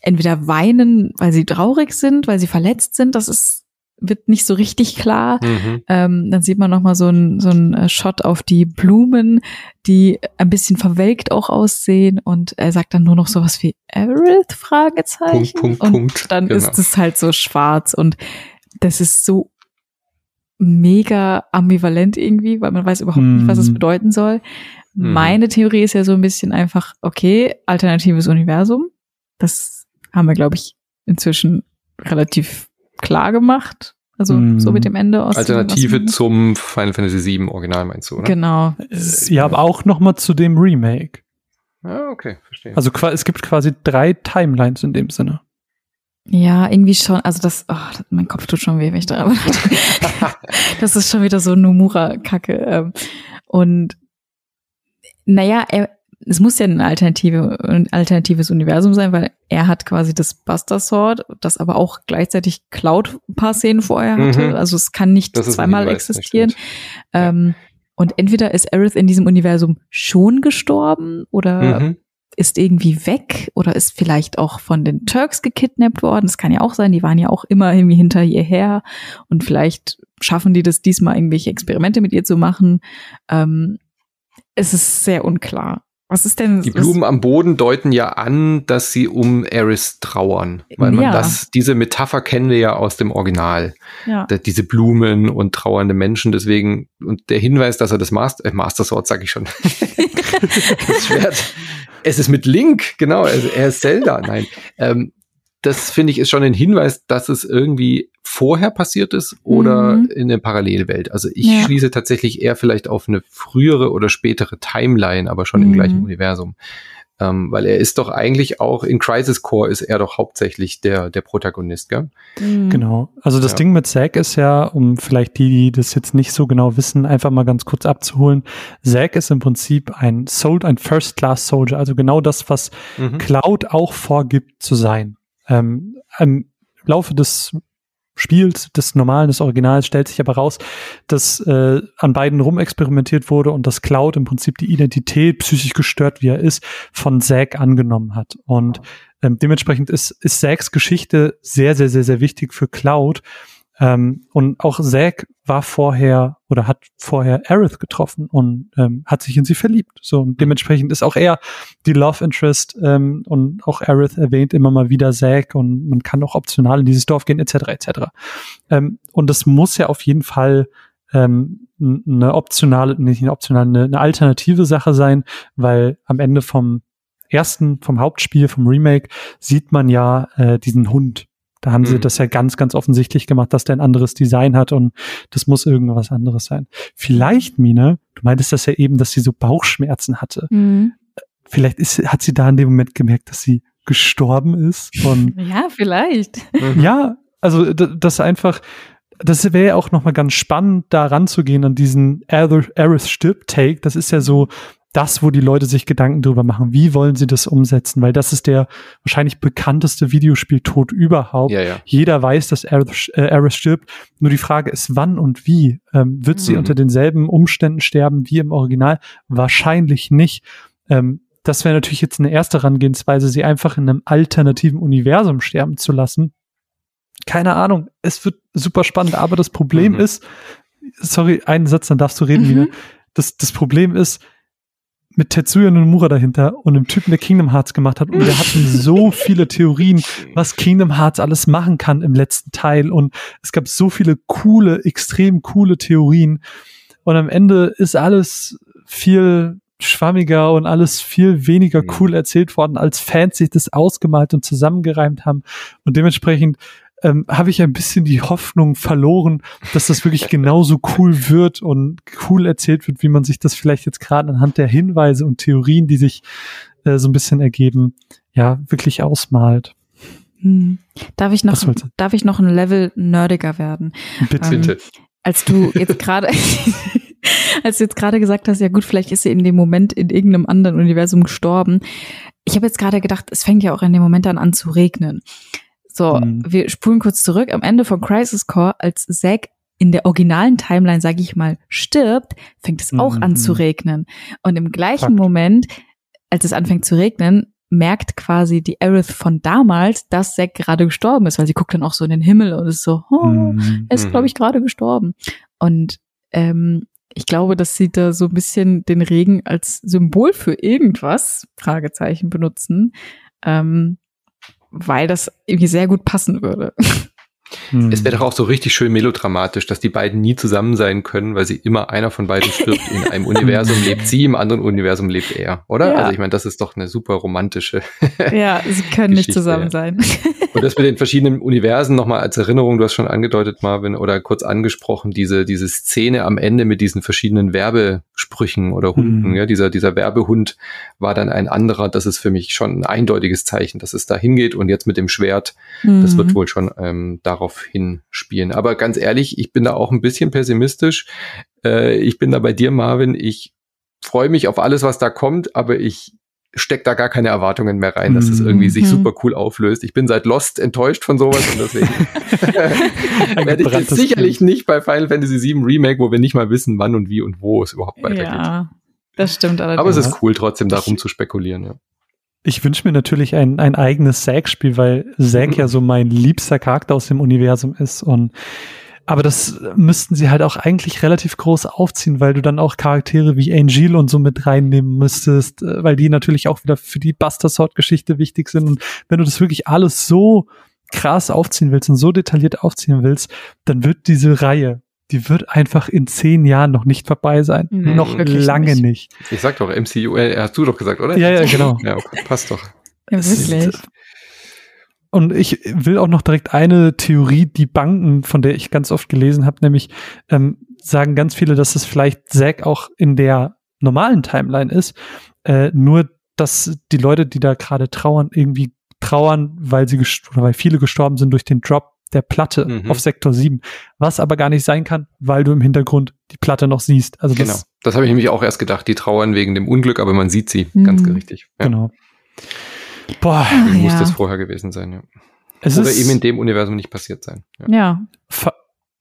entweder weinen, weil sie traurig sind, weil sie verletzt sind. Das ist wird nicht so richtig klar. Mhm. Ähm, dann sieht man noch mal so ein so ein äh, Shot auf die Blumen, die ein bisschen verwelkt auch aussehen und er sagt dann nur noch sowas wie Aerith Fragezeichen Punkt, Punkt, und Punkt. dann genau. ist es halt so schwarz und das ist so mega ambivalent irgendwie, weil man weiß überhaupt mhm. nicht, was es mhm. bedeuten soll. Mhm. Meine Theorie ist ja so ein bisschen einfach, okay, alternatives Universum. Das haben wir, glaube ich, inzwischen relativ klar gemacht. Also mm. so mit dem Ende aus. Alternative zum Final Fantasy VII Original meinst du, oder? Genau. Äh, ja, aber auch noch mal zu dem Remake. Ah, okay, verstehe. Also es gibt quasi drei Timelines in dem Sinne. Ja, irgendwie schon. Also das, oh, mein Kopf tut schon weh, wenn ich da aber Das ist schon wieder so Nomura-Kacke. Ähm. Und naja, er, es muss ja ein, Alternative, ein alternatives Universum sein, weil er hat quasi das Buster Sword, das aber auch gleichzeitig Cloud ein paar Szenen vorher hatte. Mhm. Also es kann nicht zweimal existieren. Ähm, und entweder ist Aerith in diesem Universum schon gestorben oder mhm. ist irgendwie weg oder ist vielleicht auch von den Turks gekidnappt worden. Das kann ja auch sein. Die waren ja auch immer irgendwie hinter ihr her und vielleicht schaffen die das diesmal irgendwelche Experimente mit ihr zu machen. Ähm, es ist sehr unklar. Was ist denn? Die Blumen am Boden deuten ja an, dass sie um Eris trauern. Weil man ja. das, diese Metapher kennen wir ja aus dem Original. Ja. diese Blumen und trauernde Menschen. Deswegen, und der Hinweis, dass er das Master, äh, Master Sword, sag ich schon. das Schwert. Es ist mit Link, genau, er, er ist Zelda. Nein. Ähm, das finde ich ist schon ein Hinweis, dass es irgendwie vorher passiert ist oder mhm. in der Parallelwelt. Also ich ja. schließe tatsächlich eher vielleicht auf eine frühere oder spätere Timeline, aber schon mhm. im gleichen Universum. Ähm, weil er ist doch eigentlich auch in Crisis Core ist er doch hauptsächlich der, der Protagonist, gell? Mhm. Genau. Also das ja. Ding mit Zack ist ja, um vielleicht die, die das jetzt nicht so genau wissen, einfach mal ganz kurz abzuholen. Zack ist im Prinzip ein Sold, ein First-Class-Soldier, also genau das, was mhm. Cloud auch vorgibt zu sein. Ähm, Im Laufe des Spiels, des normalen, des Originals, stellt sich aber raus, dass äh, an beiden rumexperimentiert wurde und dass Cloud im Prinzip die Identität, psychisch gestört wie er ist, von Zack angenommen hat. Und ähm, dementsprechend ist, ist Zacks Geschichte sehr, sehr, sehr, sehr wichtig für Cloud. Ähm, und auch Zack war vorher oder hat vorher Aerith getroffen und ähm, hat sich in sie verliebt. So und dementsprechend ist auch er die Love Interest ähm, und auch Aerith erwähnt immer mal wieder Zack und man kann auch optional in dieses Dorf gehen etc. etc. Ähm, und das muss ja auf jeden Fall ähm, eine optionale, nicht eine optionale, eine, eine alternative Sache sein, weil am Ende vom ersten, vom Hauptspiel, vom Remake sieht man ja äh, diesen Hund da haben mhm. sie das ja ganz, ganz offensichtlich gemacht, dass der ein anderes Design hat und das muss irgendwas anderes sein. Vielleicht, Mine, du meintest das ja eben, dass sie so Bauchschmerzen hatte. Mhm. Vielleicht ist, hat sie da in dem Moment gemerkt, dass sie gestorben ist. Und ja, vielleicht. Mhm. Ja, also das einfach, das wäre ja auch nochmal ganz spannend, da ranzugehen an diesen Aerith stirbt Take. Das ist ja so das, wo die Leute sich Gedanken drüber machen. Wie wollen sie das umsetzen? Weil das ist der wahrscheinlich bekannteste Videospieltod überhaupt. Ja, ja. Jeder weiß, dass Aerith, äh, stirbt. Nur die Frage ist, wann und wie? Ähm, wird sie mhm. unter denselben Umständen sterben wie im Original? Wahrscheinlich nicht. Ähm, das wäre natürlich jetzt eine erste Herangehensweise, sie einfach in einem alternativen Universum sterben zu lassen. Keine Ahnung. Es wird super spannend, aber das Problem mhm. ist, sorry, einen Satz, dann darfst du reden, mhm. Wieder. Das, das Problem ist, mit Tetsuya Nomura dahinter und einem Typen, der Kingdom Hearts gemacht hat. Und wir hatten so viele Theorien, was Kingdom Hearts alles machen kann im letzten Teil. Und es gab so viele coole, extrem coole Theorien. Und am Ende ist alles viel schwammiger und alles viel weniger cool erzählt worden, als Fans sich das ausgemalt und zusammengereimt haben. Und dementsprechend ähm, habe ich ein bisschen die Hoffnung verloren, dass das wirklich genauso cool wird und cool erzählt wird, wie man sich das vielleicht jetzt gerade anhand der Hinweise und Theorien, die sich äh, so ein bisschen ergeben, ja, wirklich ausmalt. Hm. Darf ich noch, darf ich noch ein Level nerdiger werden? Bitte. Ähm, als du jetzt gerade als du jetzt gerade gesagt hast, ja gut, vielleicht ist sie in dem Moment in irgendeinem anderen Universum gestorben. Ich habe jetzt gerade gedacht, es fängt ja auch in dem Moment dann an zu regnen. So, mhm. wir spulen kurz zurück. Am Ende von Crisis Core, als Zack in der originalen Timeline, sage ich mal, stirbt, fängt es auch mhm. an zu regnen. Und im gleichen Fakt. Moment, als es anfängt zu regnen, merkt quasi die Aerith von damals, dass Zack gerade gestorben ist, weil sie guckt dann auch so in den Himmel und ist so, oh, mhm. er ist, glaube ich, gerade gestorben. Und ähm, ich glaube, dass sie da so ein bisschen den Regen als Symbol für irgendwas, Fragezeichen, benutzen, ähm, weil das irgendwie sehr gut passen würde. Hm. Es wäre doch auch so richtig schön melodramatisch, dass die beiden nie zusammen sein können, weil sie immer einer von beiden stirbt. In einem Universum lebt sie, im anderen Universum lebt er, oder? Ja. Also ich meine, das ist doch eine super romantische. ja, sie können nicht zusammen sein. Und das mit den verschiedenen Universen nochmal als Erinnerung, du hast schon angedeutet, Marvin, oder kurz angesprochen, diese, diese Szene am Ende mit diesen verschiedenen Werbesprüchen oder Hunden. Mhm. Ja, dieser, dieser Werbehund war dann ein anderer. Das ist für mich schon ein eindeutiges Zeichen, dass es da hingeht. Und jetzt mit dem Schwert, mhm. das wird wohl schon ähm, darauf hinspielen. Aber ganz ehrlich, ich bin da auch ein bisschen pessimistisch. Äh, ich bin da bei dir, Marvin. Ich freue mich auf alles, was da kommt, aber ich steckt da gar keine Erwartungen mehr rein, dass es irgendwie sich mhm. super cool auflöst. Ich bin seit Lost enttäuscht von sowas und deswegen werde ich jetzt sicherlich nicht bei Final Fantasy VII Remake, wo wir nicht mal wissen, wann und wie und wo es überhaupt weitergeht. Ja, das stimmt allerdings. Aber es ist cool, trotzdem darum zu spekulieren, ja. Ich wünsche mir natürlich ein, ein eigenes Zack-Spiel, weil Zack ja so mein liebster Charakter aus dem Universum ist und aber das müssten sie halt auch eigentlich relativ groß aufziehen, weil du dann auch Charaktere wie Angel und so mit reinnehmen müsstest, äh, weil die natürlich auch wieder für die Buster Sword Geschichte wichtig sind. Und wenn du das wirklich alles so krass aufziehen willst und so detailliert aufziehen willst, dann wird diese Reihe, die wird einfach in zehn Jahren noch nicht vorbei sein. Nee, noch lange nicht. nicht. Ich sag doch, MCU, äh, hast du doch gesagt, oder? Ja, ja, genau. ja, okay, passt doch. Ja, wirklich. Und ich will auch noch direkt eine Theorie, die Banken, von der ich ganz oft gelesen habe, nämlich ähm, sagen ganz viele, dass es vielleicht Zack auch in der normalen Timeline ist. Äh, nur, dass die Leute, die da gerade trauern, irgendwie trauern, weil sie oder weil viele gestorben sind durch den Drop der Platte mhm. auf Sektor 7. Was aber gar nicht sein kann, weil du im Hintergrund die Platte noch siehst. Also genau. Das, das habe ich nämlich auch erst gedacht. Die trauern wegen dem Unglück, aber man sieht sie. Mhm. Ganz richtig. Ja. Genau. Boah, Ach, muss ja. das vorher gewesen sein, ja. Es Oder eben in dem Universum nicht passiert sein. Ja. ja.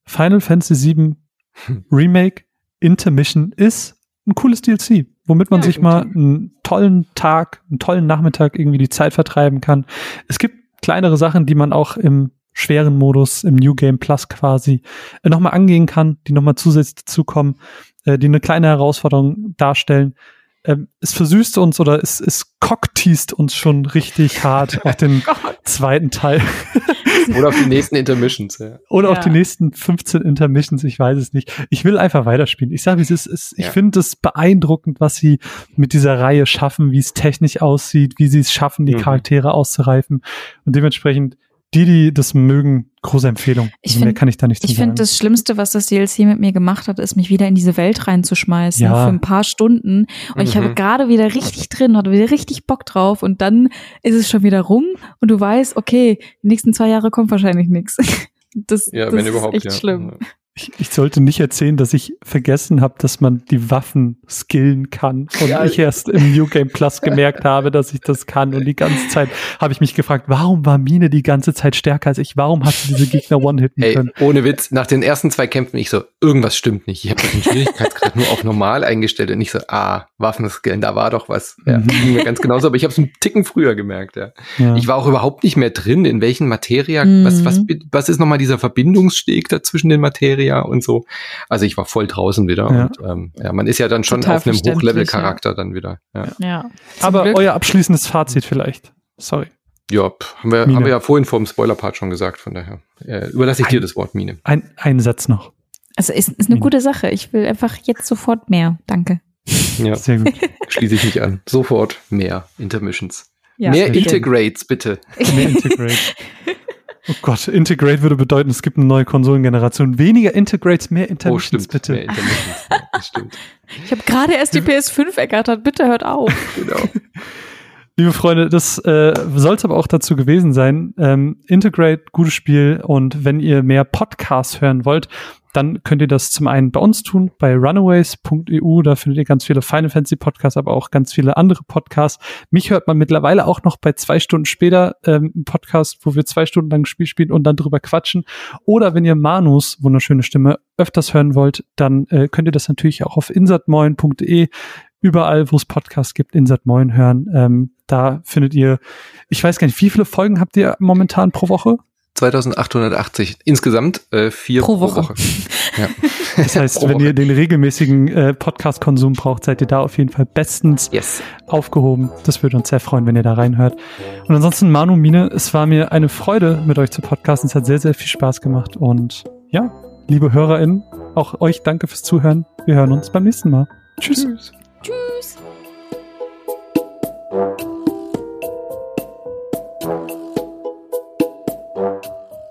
Final Fantasy VII Remake Intermission ist ein cooles DLC, womit man ja, sich mal einen tollen Tag, einen tollen Nachmittag irgendwie die Zeit vertreiben kann. Es gibt kleinere Sachen, die man auch im schweren Modus, im New Game Plus quasi, äh, nochmal angehen kann, die nochmal zusätzlich dazukommen, äh, die eine kleine Herausforderung darstellen ähm, es versüßt uns oder es, es cockteast uns schon richtig hart auf den zweiten Teil. oder auf die nächsten Intermissions. Ja. Oder ja. auf die nächsten 15 Intermissions, ich weiß es nicht. Ich will einfach weiterspielen. Ich sage, es ist, es, ich ja. finde es beeindruckend, was sie mit dieser Reihe schaffen, wie es technisch aussieht, wie sie es schaffen, die mhm. Charaktere auszureifen. Und dementsprechend die, die das mögen, große Empfehlung. Ich also find, mehr kann ich da nicht Ich finde, das Schlimmste, was das DLC mit mir gemacht hat, ist, mich wieder in diese Welt reinzuschmeißen ja. für ein paar Stunden. Und mhm. ich habe gerade wieder richtig drin, hatte wieder richtig Bock drauf. Und dann ist es schon wieder rum und du weißt, okay, die nächsten zwei Jahre kommt wahrscheinlich nichts. Das, ja, das wenn ist überhaupt, echt ja. schlimm. Ich, ich, sollte nicht erzählen, dass ich vergessen habe, dass man die Waffen skillen kann. Und ja. ich erst im New Game Plus gemerkt habe, dass ich das kann. Und die ganze Zeit habe ich mich gefragt, warum war Mine die ganze Zeit stärker als ich? Warum hat sie diese Gegner one-hitten können? Ohne Witz, nach den ersten zwei Kämpfen ich so, irgendwas stimmt nicht. Ich habe den Schwierigkeitsgrad nur auf normal eingestellt und nicht so, ah, Waffen skillen, da war doch was. Ja, mhm. ging mir ganz genauso, aber ich habe es einen Ticken früher gemerkt. Ja. ja. Ich war auch überhaupt nicht mehr drin, in welchen Materia, mhm. was, was, was ist nochmal dieser Verbindungssteg da zwischen den Materia? Area und so. Also ich war voll draußen wieder. Ja. Und ähm, ja, man ist ja dann schon Total auf einem Hochlevel-Charakter ja. dann wieder. Ja. ja. Aber Glück. euer abschließendes Fazit vielleicht. Sorry. Ja, haben wir, haben wir ja vorhin vor dem Spoiler-Part schon gesagt, von daher äh, überlasse ich ein, dir das Wort, Mine. Ein, ein Satz noch. Also ist, ist eine Mine. gute Sache. Ich will einfach jetzt sofort mehr. Danke. Ja, sehr gut. Schließe ich mich an. Sofort mehr Intermissions. Ja, mehr Integrates, bitte. Mehr Integrates. Oh Gott, Integrate würde bedeuten, es gibt eine neue Konsolengeneration. Weniger Integrates, mehr Intermissions, oh, bitte. Mehr Intermissions, ja, stimmt. Ich habe gerade erst die PS5 ergattert, bitte hört auf. Genau. Liebe Freunde, das äh, soll es aber auch dazu gewesen sein. Ähm, Integrate, gutes Spiel. Und wenn ihr mehr Podcasts hören wollt, dann könnt ihr das zum einen bei uns tun, bei runaways.eu. Da findet ihr ganz viele Final Fantasy Podcasts, aber auch ganz viele andere Podcasts. Mich hört man mittlerweile auch noch bei zwei Stunden später ähm, Podcast, wo wir zwei Stunden lang Spiel spielen und dann drüber quatschen. Oder wenn ihr Manus wunderschöne Stimme öfters hören wollt, dann äh, könnt ihr das natürlich auch auf insertmoin.de überall, wo es Podcasts gibt, Insert Moin hören. Ähm, da findet ihr, ich weiß gar nicht, wie viele Folgen habt ihr momentan pro Woche? 2880. Insgesamt äh, vier pro Woche. Pro Woche. Ja. Das heißt, wenn ihr den regelmäßigen äh, Podcast-Konsum braucht, seid ihr da auf jeden Fall bestens yes. aufgehoben. Das würde uns sehr freuen, wenn ihr da reinhört. Und ansonsten, Manu, Mine, es war mir eine Freude, mit euch zu podcasten. Es hat sehr, sehr viel Spaß gemacht. Und ja, liebe HörerInnen, auch euch danke fürs Zuhören. Wir hören uns beim nächsten Mal. Tschüss. Tschüss. Tschüss.